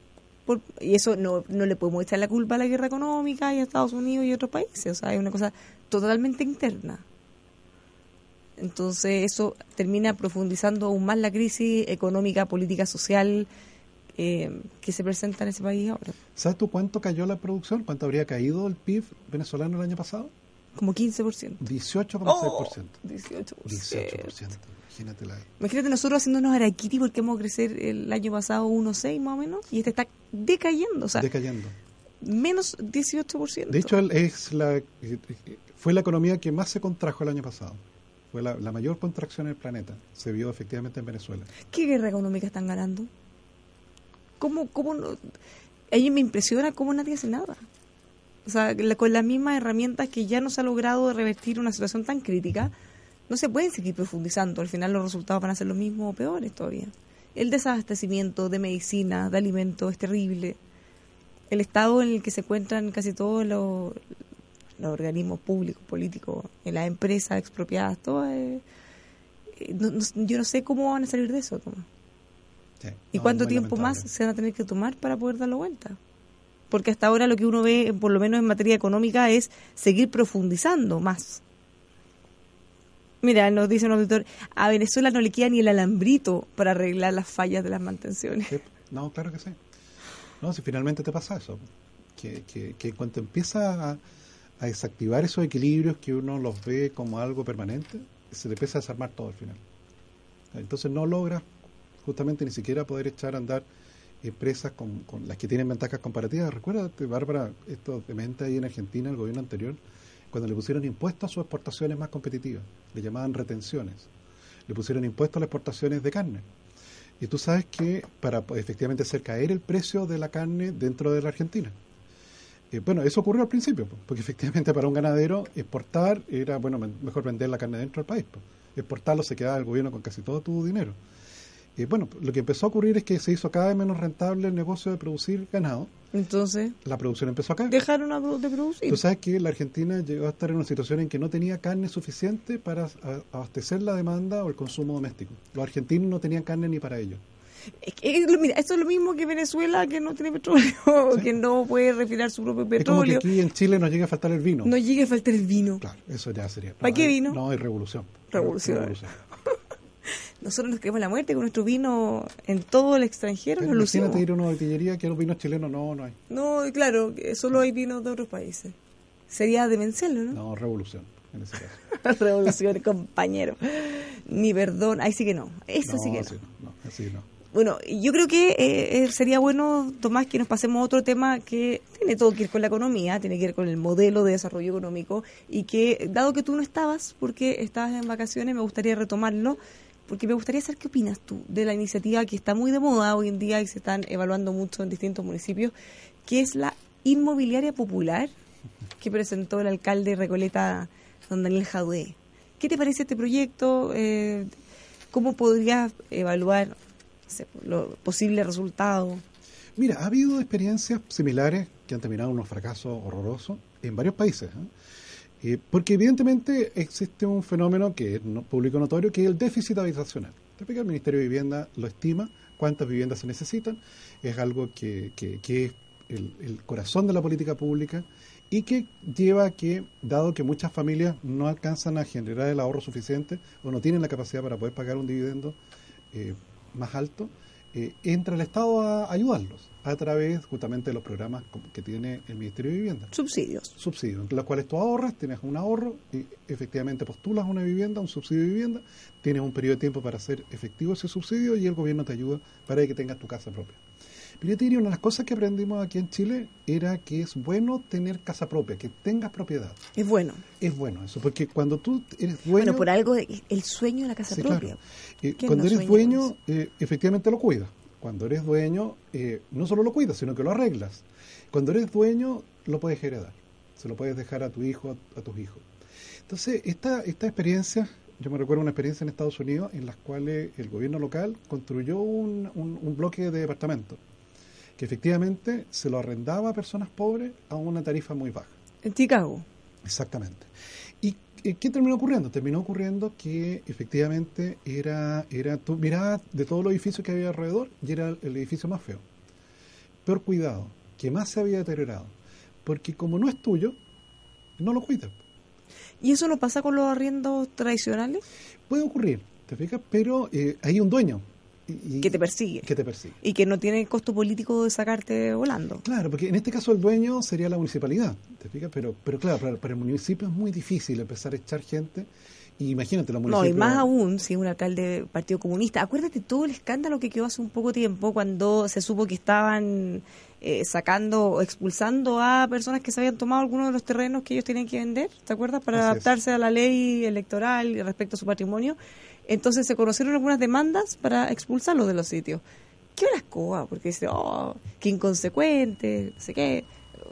y eso no, no le podemos echar la culpa a la guerra económica y a Estados Unidos y otros países. O sea, es una cosa totalmente interna. Entonces eso termina profundizando aún más la crisis económica, política, social eh, que se presenta en ese país ahora. ¿Sabes tú cuánto cayó la producción? ¿Cuánto habría caído el PIB venezolano el año pasado? Como 15%. 18,6%. Oh, 18%. 18%. Imagínate, la... Imagínate nosotros haciéndonos araquiti porque hemos crecer el año pasado 1,6 más o menos y este está decayendo. O sea, decayendo. Menos 18%. De hecho, es la, fue la economía que más se contrajo el año pasado. Fue la, mayor contracción en el planeta. Se vio efectivamente en Venezuela. ¿Qué guerra económica están ganando? ¿Cómo, cómo no? A mí me impresiona cómo nadie hace nada. O sea, con las mismas herramientas que ya no se ha logrado revertir una situación tan crítica, no se pueden seguir profundizando. Al final los resultados van a ser los mismos o peores todavía. El desabastecimiento de medicina, de alimentos, es terrible. El estado en el que se encuentran casi todos los, organismos públicos, políticos, las empresas expropiadas, todo eh, yo no sé cómo van a salir de eso, Tomás. ¿Y cuánto tiempo más se van a tener que tomar para poder darlo vuelta? Porque hasta ahora lo que uno ve, por lo menos en materia económica, es seguir profundizando más. Mira, nos dice un auditor, a Venezuela no le queda ni el alambrito para arreglar las fallas de las mantenciones. No, claro que sí. No, si finalmente te pasa eso, que, que, que cuando empieza a, a desactivar esos equilibrios que uno los ve como algo permanente, se le empieza a desarmar todo al final. Entonces no logra justamente ni siquiera poder echar a andar empresas con, las que tienen ventajas comparativas. Recuérdate, Bárbara, esto de mente ahí en Argentina, el gobierno anterior, cuando le pusieron impuestos a sus exportaciones más competitivas, le llamaban retenciones, le pusieron impuestos a las exportaciones de carne. Y tú sabes que para efectivamente hacer caer el precio de la carne dentro de la Argentina, eh, bueno, eso ocurrió al principio, porque efectivamente para un ganadero exportar era, bueno, mejor vender la carne dentro del país. Exportarlo se quedaba el gobierno con casi todo tu dinero. Y bueno, lo que empezó a ocurrir es que se hizo cada vez menos rentable el negocio de producir ganado. Entonces, la producción empezó a caer. Dejaron de producir. Tú sabes que la Argentina llegó a estar en una situación en que no tenía carne suficiente para abastecer la demanda o el consumo doméstico. Los argentinos no tenían carne ni para ellos. mira, esto es lo mismo que Venezuela, que no tiene petróleo, que no puede refinar su propio petróleo. Es como que aquí en Chile nos llega a faltar el vino. No llega a faltar el vino. Claro, eso ya sería. ¿Para qué vino? No, hay revolución. Revolución. Nosotros nos queremos la muerte con nuestro vino en todo el extranjero. Pero imagínate ir a una botillería que los vinos chilenos no, no hay. No, claro, solo hay vinos de otros países. Sería de vencerlo, ¿no? No, revolución, en ese caso. revolución, compañero. Ni perdón, ahí sí que no. Eso sí que no. no, así no. Bueno, yo creo que eh, eh, sería bueno, Tomás, que nos pasemos a otro tema que tiene todo que ver con la economía, tiene que ver con el modelo de desarrollo económico y que, dado que tú no estabas, porque estabas en vacaciones, me gustaría retomarlo, porque me gustaría saber qué opinas tú de la iniciativa que está muy de moda hoy en día y se están evaluando mucho en distintos municipios, que es la inmobiliaria popular que presentó el alcalde de Recoleta, don Daniel Jadue. ¿Qué te parece este proyecto? Eh, ¿Cómo podrías evaluar los posibles resultados? Mira, ha habido experiencias similares que han terminado en unos fracasos horrorosos en varios países. ¿eh? Eh, porque evidentemente existe un fenómeno que es público notorio, que es el déficit habitacional. El Ministerio de Vivienda lo estima, cuántas viviendas se necesitan, es algo que, que, es el, el, corazón de la política pública y que lleva a que, dado que muchas familias no alcanzan a generar el ahorro suficiente o no tienen la capacidad para poder pagar un dividendo eh, más alto, eh, entra el Estado a ayudarlos a través justamente de los programas que tiene el Ministerio de Vivienda. Subsidios. Subsidios, entre los cuales tú ahorras, tienes un ahorro y efectivamente postulas una vivienda, un subsidio de vivienda, tienes un periodo de tiempo para hacer efectivo ese subsidio y el gobierno te ayuda para que tengas tu casa propia. Pero yo te diría, una de las cosas que aprendimos aquí en Chile era que es bueno tener casa propia, que tengas propiedad. Es bueno. Es bueno eso, porque cuando tú eres dueño... Bueno, por algo, el sueño de la casa propia. Eh, cuando eres dueño, eh, efectivamente lo cuidas. Cuando eres dueño, eh, no solo lo cuidas, sino que lo arreglas. Cuando eres dueño, lo puedes heredar. Se lo puedes dejar a tu hijo, a, tus hijos. Entonces, esta, esta experiencia, yo me recuerdo una experiencia en Estados Unidos en las cuales el gobierno local construyó un, un bloque de departamentos que efectivamente se lo arrendaba a personas pobres a una tarifa muy baja. En Chicago. Exactamente. ¿Y qué terminó ocurriendo? Terminó ocurriendo que efectivamente era, era tú mirabas de todos los edificios que había alrededor y era el edificio más feo. Peor cuidado, que más se había deteriorado. Porque como no es tuyo, no lo cuidas. ¿Y eso no pasa con los arriendos tradicionales? Puede ocurrir, ¿te fijas? Pero eh, hay un dueño, que te persigue. Que te persigue. Y que no tiene costo político de sacarte volando. Claro, porque en este caso el dueño sería la municipalidad, ¿te fijas? Pero, pero claro, para, el municipio es muy difícil empezar a echar gente. Y imagínate, los municipios... No, y más aún si es un alcalde del Partido Comunista. Acuérdate todo el escándalo que quedó hace un poco tiempo cuando se supo que estaban eh, sacando o expulsando a personas que se habían tomado algunos de los terrenos que ellos tenían que vender, ¿te acuerdas? Para adaptarse a la ley electoral y respecto a su patrimonio. Entonces se conocieron algunas demandas para expulsarlo de los sitios. ¿Qué hora escoba? Porque dice, oh, qué inconsecuente, no sé qué.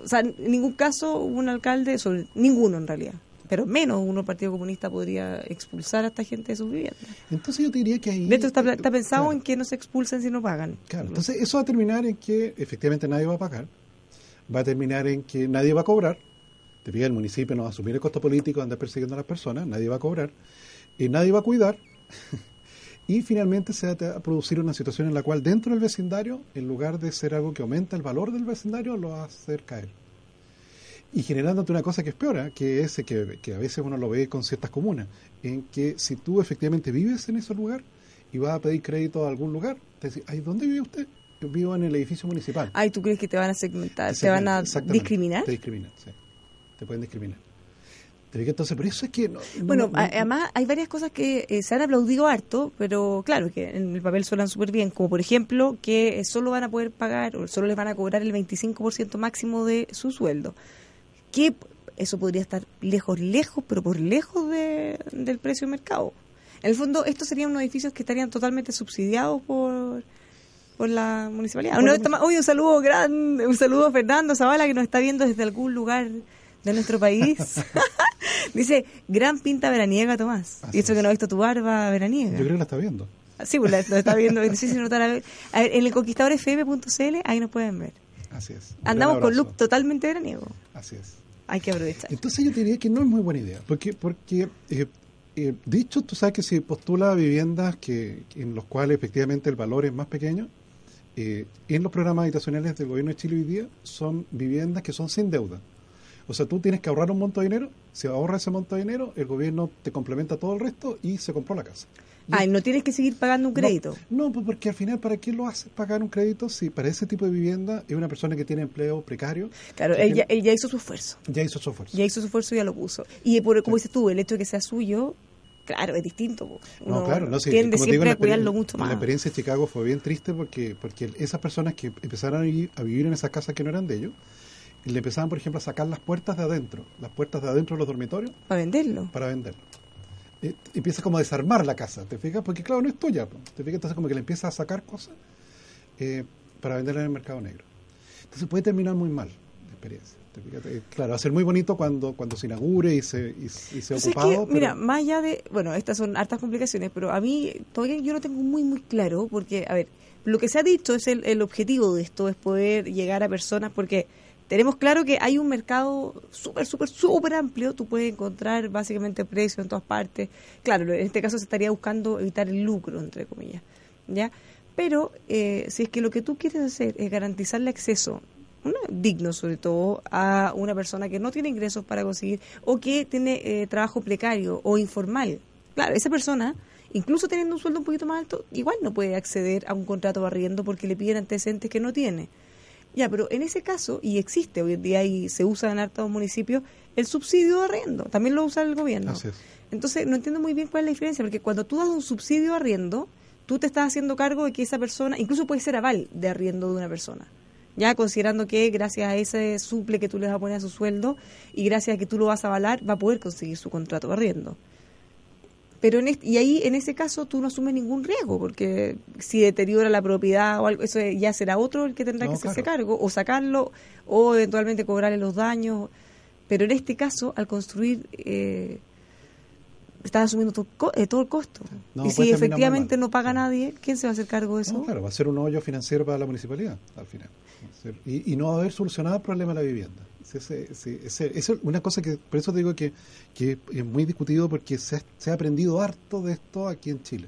O sea, en ningún caso un alcalde, sobre, ninguno en realidad, pero menos uno Partido Comunista podría expulsar a esta gente de sus viviendas. Entonces yo te diría que ahí... Esto está, pensado en que no se expulsen si no pagan. Claro, entonces eso va a terminar en que efectivamente nadie va a pagar, va a terminar en que nadie va a cobrar, te fijas, el municipio no va a asumir el costo político de andar persiguiendo a las personas, nadie va a cobrar, y nadie va a cuidar, y finalmente se va a producir una situación en la cual dentro del vecindario, en lugar de ser algo que aumenta el valor del vecindario, lo va a hacer caer. Y generándote una cosa que es peor, ¿eh? que es que, que, a veces uno lo ve con ciertas comunas, en que si tú efectivamente vives en ese lugar y vas a pedir crédito a algún lugar, te dicen, ¿ay, dónde vive usted? Yo vivo en el edificio municipal. Ay, ¿tú crees que te van a segmentar? ¿Te, van a discriminar? Te discriminan, sí. Te pueden discriminar. Entonces, por eso es que... bueno, además hay varias cosas que eh, se han aplaudido harto, pero claro, que en el papel suenan súper bien, como por ejemplo que solo van a poder pagar o solo les van a cobrar el 25% máximo de su sueldo. Que eso podría estar lejos, lejos, pero por lejos de, del precio de mercado. En el fondo, estos serían unos edificios que estarían totalmente subsidiados por por la municipalidad. Oye, un saludo grande, un saludo a Fernando Zavala que nos está viendo desde algún lugar de nuestro país. Dice, gran pinta veraniega, Tomás. y eso que no ha visto tu barba veraniega. Yo creo que la está viendo. Sí, pues la, está viendo. No sé si a ver, en el conquistadorfm.cl, ahí nos pueden ver. Así es. Andamos con look totalmente veraniego. Así es. Hay que aprovechar. Entonces yo diría que no es muy buena idea, porque porque eh, eh, dicho, tú sabes que si postula viviendas que en los cuales efectivamente el valor es más pequeño, eh, en los programas habitacionales del gobierno de Chile hoy día son viviendas que son sin deuda. O sea, tú tienes que ahorrar un monto de dinero, si ahorras ese monto de dinero, el gobierno te complementa todo el resto y se compró la casa. Ah, no tienes que seguir pagando un crédito. No, pues porque al final, ¿para qué lo haces pagar un crédito si para ese tipo de vivienda es una persona que tiene empleo precario? Claro, él, ya, hizo su esfuerzo. Ya hizo su esfuerzo. Ya hizo su esfuerzo y ya lo puso. Y por, como dices tú, el hecho de que sea suyo, claro, es distinto. no, claro, no, sí, tiende siempre a cuidarlo mucho más. La experiencia de Chicago fue bien triste porque porque esas personas que empezaron a vivir, a vivir en esas casas que no eran de ellos, le empezaban, por ejemplo, a sacar las puertas de adentro, las puertas de adentro de los dormitorios. Para venderlo. Para venderlo. Eh, empieza como a desarmar la casa, ¿te fijas? Porque claro, no es tuya, ¿te fijas? Entonces como que le empieza a sacar cosas eh, para venderla en el mercado negro. Entonces puede terminar muy mal. experiencia. Eh, claro, va a ser muy bonito cuando, cuando se inaugure y se, y, se ocupado. Mira, más allá de, bueno, estas son hartas complicaciones, pero a mí todavía yo no tengo muy, muy claro, porque, a ver, lo que se ha dicho es el, el objetivo de esto, es poder llegar a personas, porque tenemos claro que hay un mercado súper, súper, súper amplio. Tú puedes encontrar básicamente precios en todas partes. Claro, en este caso se estaría buscando evitar el lucro, entre comillas. ¿ya? Pero eh, si es que lo que tú quieres hacer es garantizarle acceso digno sobre todo a una persona que no tiene ingresos para conseguir o que tiene eh, trabajo precario o informal. Claro, esa persona, incluso teniendo un sueldo un poquito más alto, igual no puede acceder a un contrato de arriendo porque le piden antecedentes que no tiene. Ya, pero en ese caso, y existe hoy en día y se usa en hartos municipios, el subsidio de arriendo, también lo usa el gobierno. Entonces, no entiendo muy bien cuál es la diferencia, porque cuando tú das un subsidio de arriendo, tú te estás haciendo cargo de que esa persona, incluso puede ser aval de arriendo de una persona. Ya considerando que gracias a ese suple que tú le vas a poner a su sueldo y gracias a que tú lo vas a avalar, va a poder conseguir su contrato de arriendo. Pero en y ahí, en ese caso, tú no asumes ningún riesgo, porque si deteriora la propiedad o algo, eso ya será otro el que tendrá que hacerse cargo, o sacarlo, o eventualmente cobrarle los daños. Pero en este caso, al construir, eh, estás asumiendo todo, eh, todo el costo. y si efectivamente no paga nadie, ¿quién se va a hacer cargo de eso? claro, va a ser un hoyo financiero para la municipalidad, al final. Y, y no va a haber solucionado el problema de la vivienda. Sí, es una cosa que, por eso te digo que, es muy discutido porque se ha, aprendido harto de esto aquí en Chile.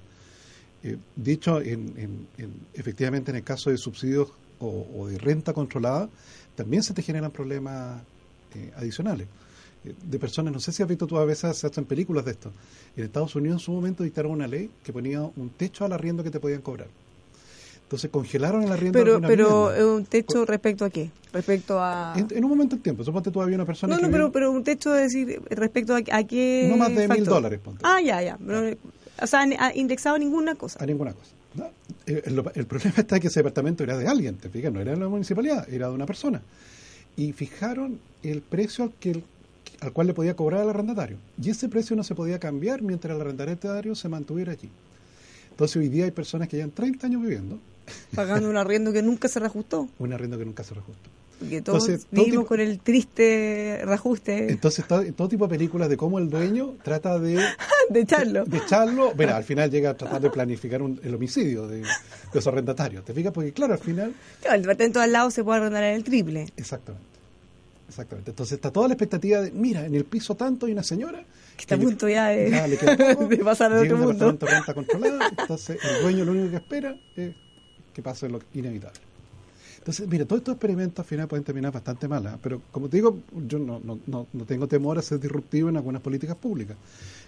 Eh, de hecho, en, efectivamente en el caso de subsidios o, de renta controlada, también se te generan problemas eh, adicionales. Eh, de personas, no sé si has visto tú a veces, se hacen películas de esto. En Estados Unidos en su momento dictaron una ley que ponía un techo al arriendo que te podían cobrar. Entonces congelaron el arriendo pero, de Pero un techo respecto a qué? Respecto a... En, un momento del tiempo, suponte todavía una persona No, no, pero, pero un techo es decir, respecto a, a qué... No más de mil dólares, ponte. Ah, ya, ya. o sea, ha indexado ninguna cosa. A ninguna cosa. El, problema está que ese departamento era de alguien, te fijas, no era de la municipalidad, era de una persona. Y fijaron el precio al, que al cual le podía cobrar al arrendatario. Y ese precio no se podía cambiar mientras el arrendatario se mantuviera allí. Entonces hoy día hay personas que llevan 30 años viviendo Pagando un arriendo que nunca se reajustó. Un arriendo que nunca se reajustó. Porque todos vivimos con el triste reajuste. Entonces, todo, tipo de películas de cómo el dueño trata de... de echarlo. De, echarlo. Bueno, al final llega a tratar de planificar el homicidio de, los arrendatarios. ¿Te fijas? Porque, claro, al final... el departamento al lado se puede arrendar en el triple. Exactamente. Exactamente. Entonces está toda la expectativa de, mira, en el piso tanto hay una señora... Que está a punto ya de, de pasar a otro mundo. renta controlada, entonces el dueño lo único que espera es que pase lo inevitable. Entonces, mira, todos estos experimentos al final pueden terminar bastante mal, ¿ah? pero como te digo, yo no, no, no, tengo temor a ser disruptivo en algunas políticas públicas.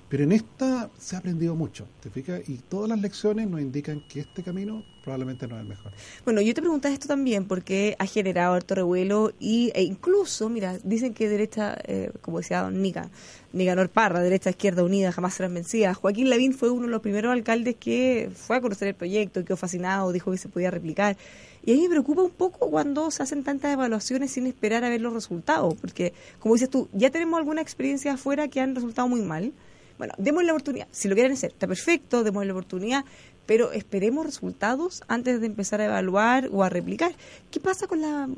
Pero en esta se ha aprendido mucho, ¿te fijas? Y todas las lecciones nos indican que este camino probablemente no es el mejor. Bueno, yo te preguntas esto también porque ha generado harto revuelo y, e incluso, mira, dicen que derecha, eh, como decía don Nica, Nicanor Parra, derecha izquierda unida, jamás serán vencidas. Joaquín Lavín fue uno de los primeros alcaldes que fue a conocer el proyecto, quedó fascinado, dijo que se podía replicar. Y a mí me preocupa un poco cuando se hacen tantas evaluaciones sin esperar a ver los resultados, porque, como dices tú, ya tenemos alguna experiencia afuera que han resultado muy mal bueno, demos la oportunidad. Si lo quieren hacer, está perfecto, demos la oportunidad, pero esperemos resultados antes de empezar a evaluar o a replicar. ¿Qué pasa con las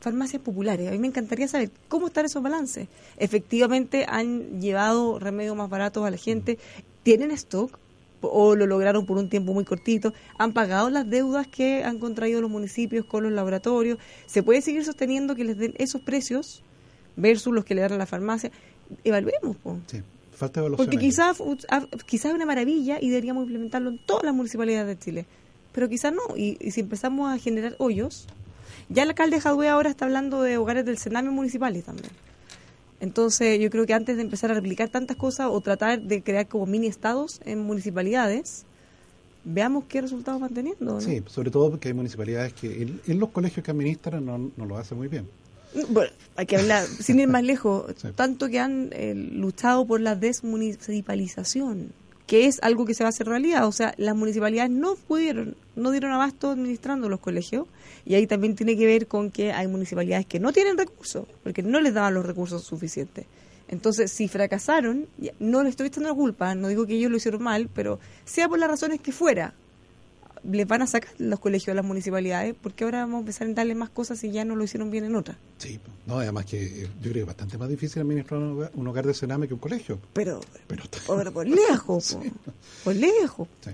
farmacias populares? A mí me encantaría saber cómo están esos balances. Efectivamente, han llevado remedios más baratos a la gente, tienen stock o lo lograron por un tiempo muy cortito, han pagado las deudas que han contraído los municipios con los laboratorios, se puede seguir sosteniendo que les den esos precios versus los que le dan a la farmacia. Evaluemos. Po. Sí. Falta Porque quizás quizás es una maravilla y deberíamos implementarlo en todas las municipalidades de Chile. Pero quizás no. Y, si empezamos a generar hoyos, ya el alcalde Jadwe ahora está hablando de hogares del Sename municipales también. Entonces yo creo que antes de empezar a replicar tantas cosas o tratar de crear como mini estados en municipalidades, veamos qué resultados van teniendo. Sí, sobre todo porque hay municipalidades que en, los colegios que administran no, no lo hacen muy bien. Bueno, hay que hablar, sin ir más lejos, tanto que han eh, luchado por la desmunicipalización, que es algo que se va a hacer realidad. O sea, las municipalidades no pudieron, no dieron abasto administrando los colegios, y ahí también tiene que ver con que hay municipalidades que no tienen recursos, porque no les daban los recursos suficientes. Entonces, si fracasaron, no les estoy echando la culpa, no digo que ellos lo hicieron mal, pero sea por las razones que fuera, les van a sacar los colegios a las municipalidades, porque ahora vamos a empezar a darle más cosas y ya no lo hicieron bien en otras. Sí, no, además que eh, yo creo que es bastante más difícil administrar un hogar, un hogar de cename que un colegio. Pero, pero, por lejos, por lejos. Sí.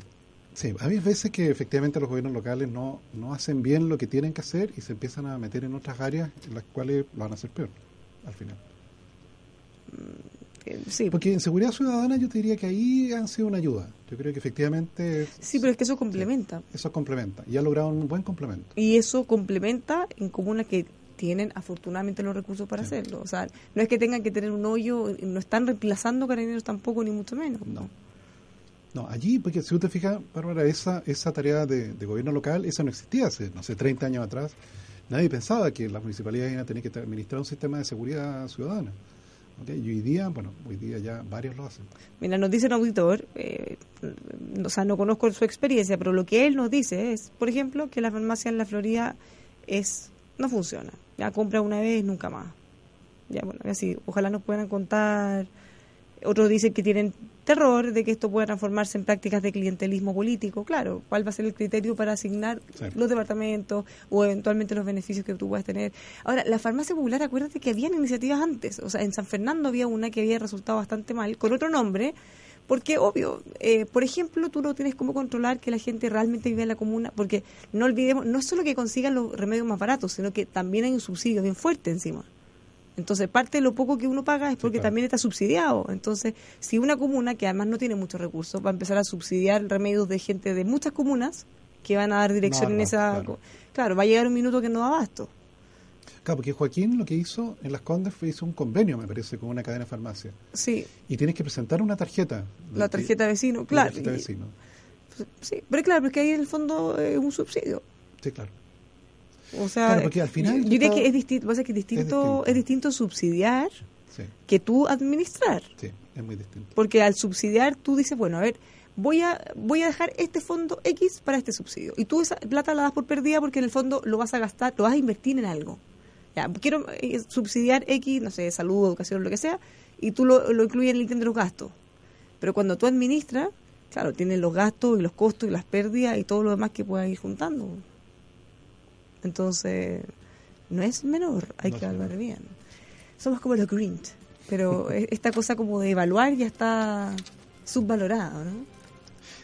Sí, hay veces que efectivamente los gobiernos locales no, no hacen bien lo que tienen que hacer y se empiezan a meter en otras áreas en las cuales lo van a hacer peor, al final. Mm, eh, sí. Porque en seguridad ciudadana yo te diría que ahí han sido una ayuda. Yo creo que efectivamente... Sí, pero es que eso complementa. eso complementa y ha logrado un buen complemento. Y eso complementa en comunas que tienen afortunadamente los recursos para hacerlo. O sea, no es que tengan que tener un hoyo, no están reemplazando carabineros tampoco, ni mucho menos. No. No, allí, porque si usted fija, Bárbara, esa, esa tarea de, gobierno local, esa no existía hace, no sé, 30 años atrás. Nadie pensaba que las municipalidades iban a tener que administrar un sistema de seguridad ciudadana. Hoy día, bueno, hoy día ya varios lo hacen. Mira, nos dice un auditor, eh, o sea, no conozco su experiencia, pero lo que él nos dice es, por ejemplo, que la farmacia en la Florida es no funciona. Ya compra una vez, nunca más. Ya, bueno, así, ojalá nos puedan contar otros dicen que tienen terror de que esto pueda transformarse en prácticas de clientelismo político. Claro, ¿cuál va a ser el criterio para asignar los departamentos o eventualmente los beneficios que tú puedas tener? Ahora, la farmacia popular, acuérdate que habían iniciativas antes. O sea, en San Fernando había una que había resultado bastante mal, con otro nombre, porque, obvio, eh, por ejemplo, tú no tienes cómo controlar que la gente realmente vive en la comuna, porque no olvidemos, no es solo que consigan los remedios más baratos, sino que también hay un subsidio bien fuerte encima. Entonces, parte de lo poco que uno paga es porque también está subsidiado. Entonces, si una comuna, que además no tiene muchos recursos, va a empezar a subsidiar remedios de gente de muchas comunas que van a dar dirección en esa... Claro. va a llegar un minuto que no da abasto. Claro, porque Joaquín lo que hizo en Las Condes fue hizo un convenio, me parece, con una cadena de farmacia. Sí. Y tienes que presentar una tarjeta. La tarjeta vecino, claro. La tarjeta vecino. sí, pero claro, porque ahí en el fondo es un subsidio. Sí, claro. O sea, al final yo diría que es distinto, que es distinto, es distinto, subsidiar que tú administrar. Sí, es muy distinto. Porque al subsidiar tú dices, bueno, a ver, voy a voy a dejar este fondo X para este subsidio. Y tú esa plata la das por perdida porque en el fondo lo vas a gastar, lo vas a invertir en algo. Ya, quiero eh, subsidiar X, no sé, salud, educación, lo que sea, y tú lo, lo incluyes en el ítem de los gastos. Pero cuando tú administras, claro, tienes los gastos y los costos y las pérdidas y todo lo demás que puedas ir juntando. Entonces, no es menor, hay que hablar bien. Somos como los Grinch, pero e-, esta cosa como de evaluar ya está subvalorada, ¿no?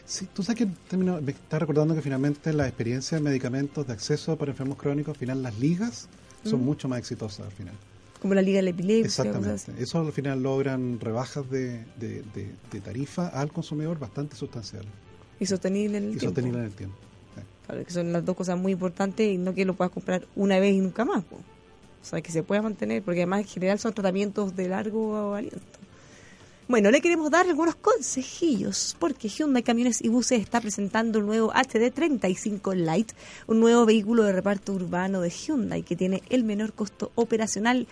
Sí, tú sabes que me está recordando que finalmente la experiencia de medicamentos de acceso para enfermos crónicos, al final las ligas son mucho más exitosas al final. Como la Liga de la Epilepsia. Exactamente. Eso al final logran rebajas de, de, tarifa al consumidor bastante sustanciales. Y sostenible en el tiempo. Y sostenible en el tiempo que son las dos cosas muy importantes y no que lo puedas comprar una vez y nunca más. O sea, que se pueda mantener, porque además en general son tratamientos de largo aliento. Bueno, le queremos dar algunos consejillos, porque Hyundai Camiones y Buses está presentando un nuevo HD35 Lite, un nuevo vehículo de reparto urbano de Hyundai que tiene el menor costo operacional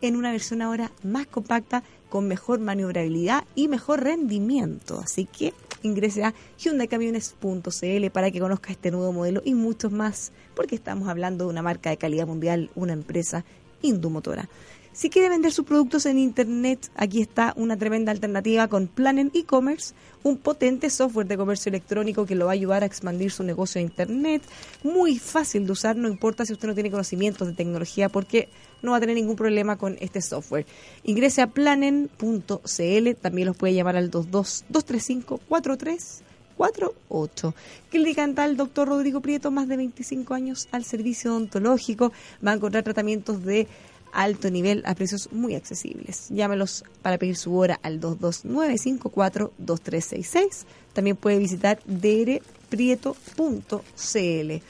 en una versión ahora más compacta, con mejor maniobrabilidad y mejor rendimiento. Así que ingrese a hyundaicamiones.cl para que conozca este nuevo modelo y muchos más, porque estamos hablando de una marca de calidad mundial, una empresa indumotora. Si quiere vender sus productos en Internet, aquí está una tremenda alternativa con Planen e-commerce, un potente software de comercio electrónico que lo va a ayudar a expandir su negocio en Internet. Muy fácil de usar, no importa si usted no tiene conocimientos de tecnología, porque no va a tener ningún problema con este software. Ingrese a planen.cl, también los puede llamar al 22 235 4348. Clínica Dental Doctor Rodrigo Prieto, más de 25 años al servicio odontológico. Va a encontrar tratamientos de alto nivel a precios muy accesibles. Llámelos para pedir su hora al 22954-2366. También puede visitar drprieto.cl.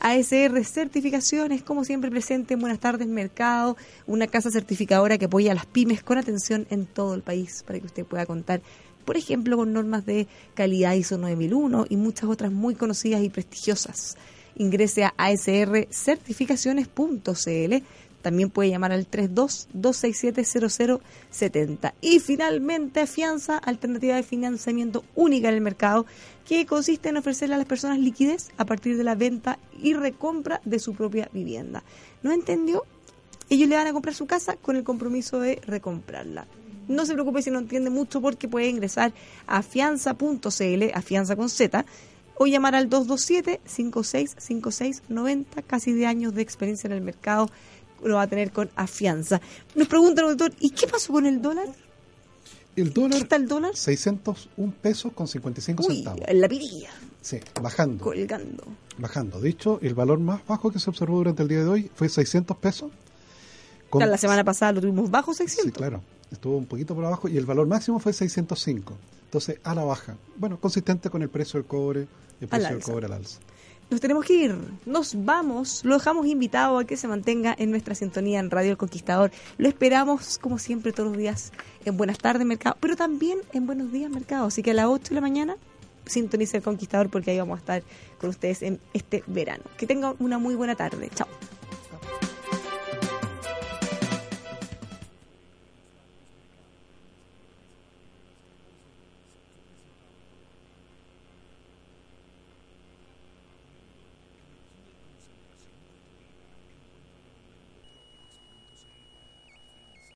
ASR Certificaciones, como siempre presente en Buenas tardes Mercado, una casa certificadora que apoya a las pymes con atención en todo el país para que usted pueda contar, por ejemplo, con normas de calidad ISO 9001 y muchas otras muy conocidas y prestigiosas. Ingrese a asrcertificaciones.cl también puede llamar al 32-267-0070. Y finalmente, Fianza, alternativa de financiamiento única en el mercado, que consiste en ofrecerle a las personas liquidez a partir de la venta y recompra de su propia vivienda. ¿No entendió? Ellos le van a comprar su casa con el compromiso de recomprarla. No se preocupe si no entiende mucho porque puede ingresar a fianza.cl, a con Z, o llamar al 227-565690. Casi de años de experiencia en el mercado lo va a tener con afianza. Nos pregunta el auditor, ¿y qué pasó con el dólar? El dólar, ¿Qué está el dólar? 601 pesos con 55 Uy, centavos. en la pirilla, Sí, bajando. colgando. Bajando. De hecho, el valor más bajo que se observó durante el día de hoy fue 600 pesos. Con- La semana pasada lo tuvimos bajo Sí, 600. claro. Estuvo un poquito por abajo y el valor máximo fue 605. Entonces, a la baja. Bueno, consistente con el precio del cobre y el precio del cobre al alza. Nos tenemos que ir, nos vamos, lo dejamos invitado a que se mantenga en nuestra sintonía en Radio El Conquistador. Lo esperamos, como siempre, todos los días en Buenas tardes, Mercado, pero también en Buenos días, Mercado. Así que a las 8 de la mañana sintonice El Conquistador porque ahí vamos a estar con ustedes en este verano. Que tengan una muy buena tarde. Chao.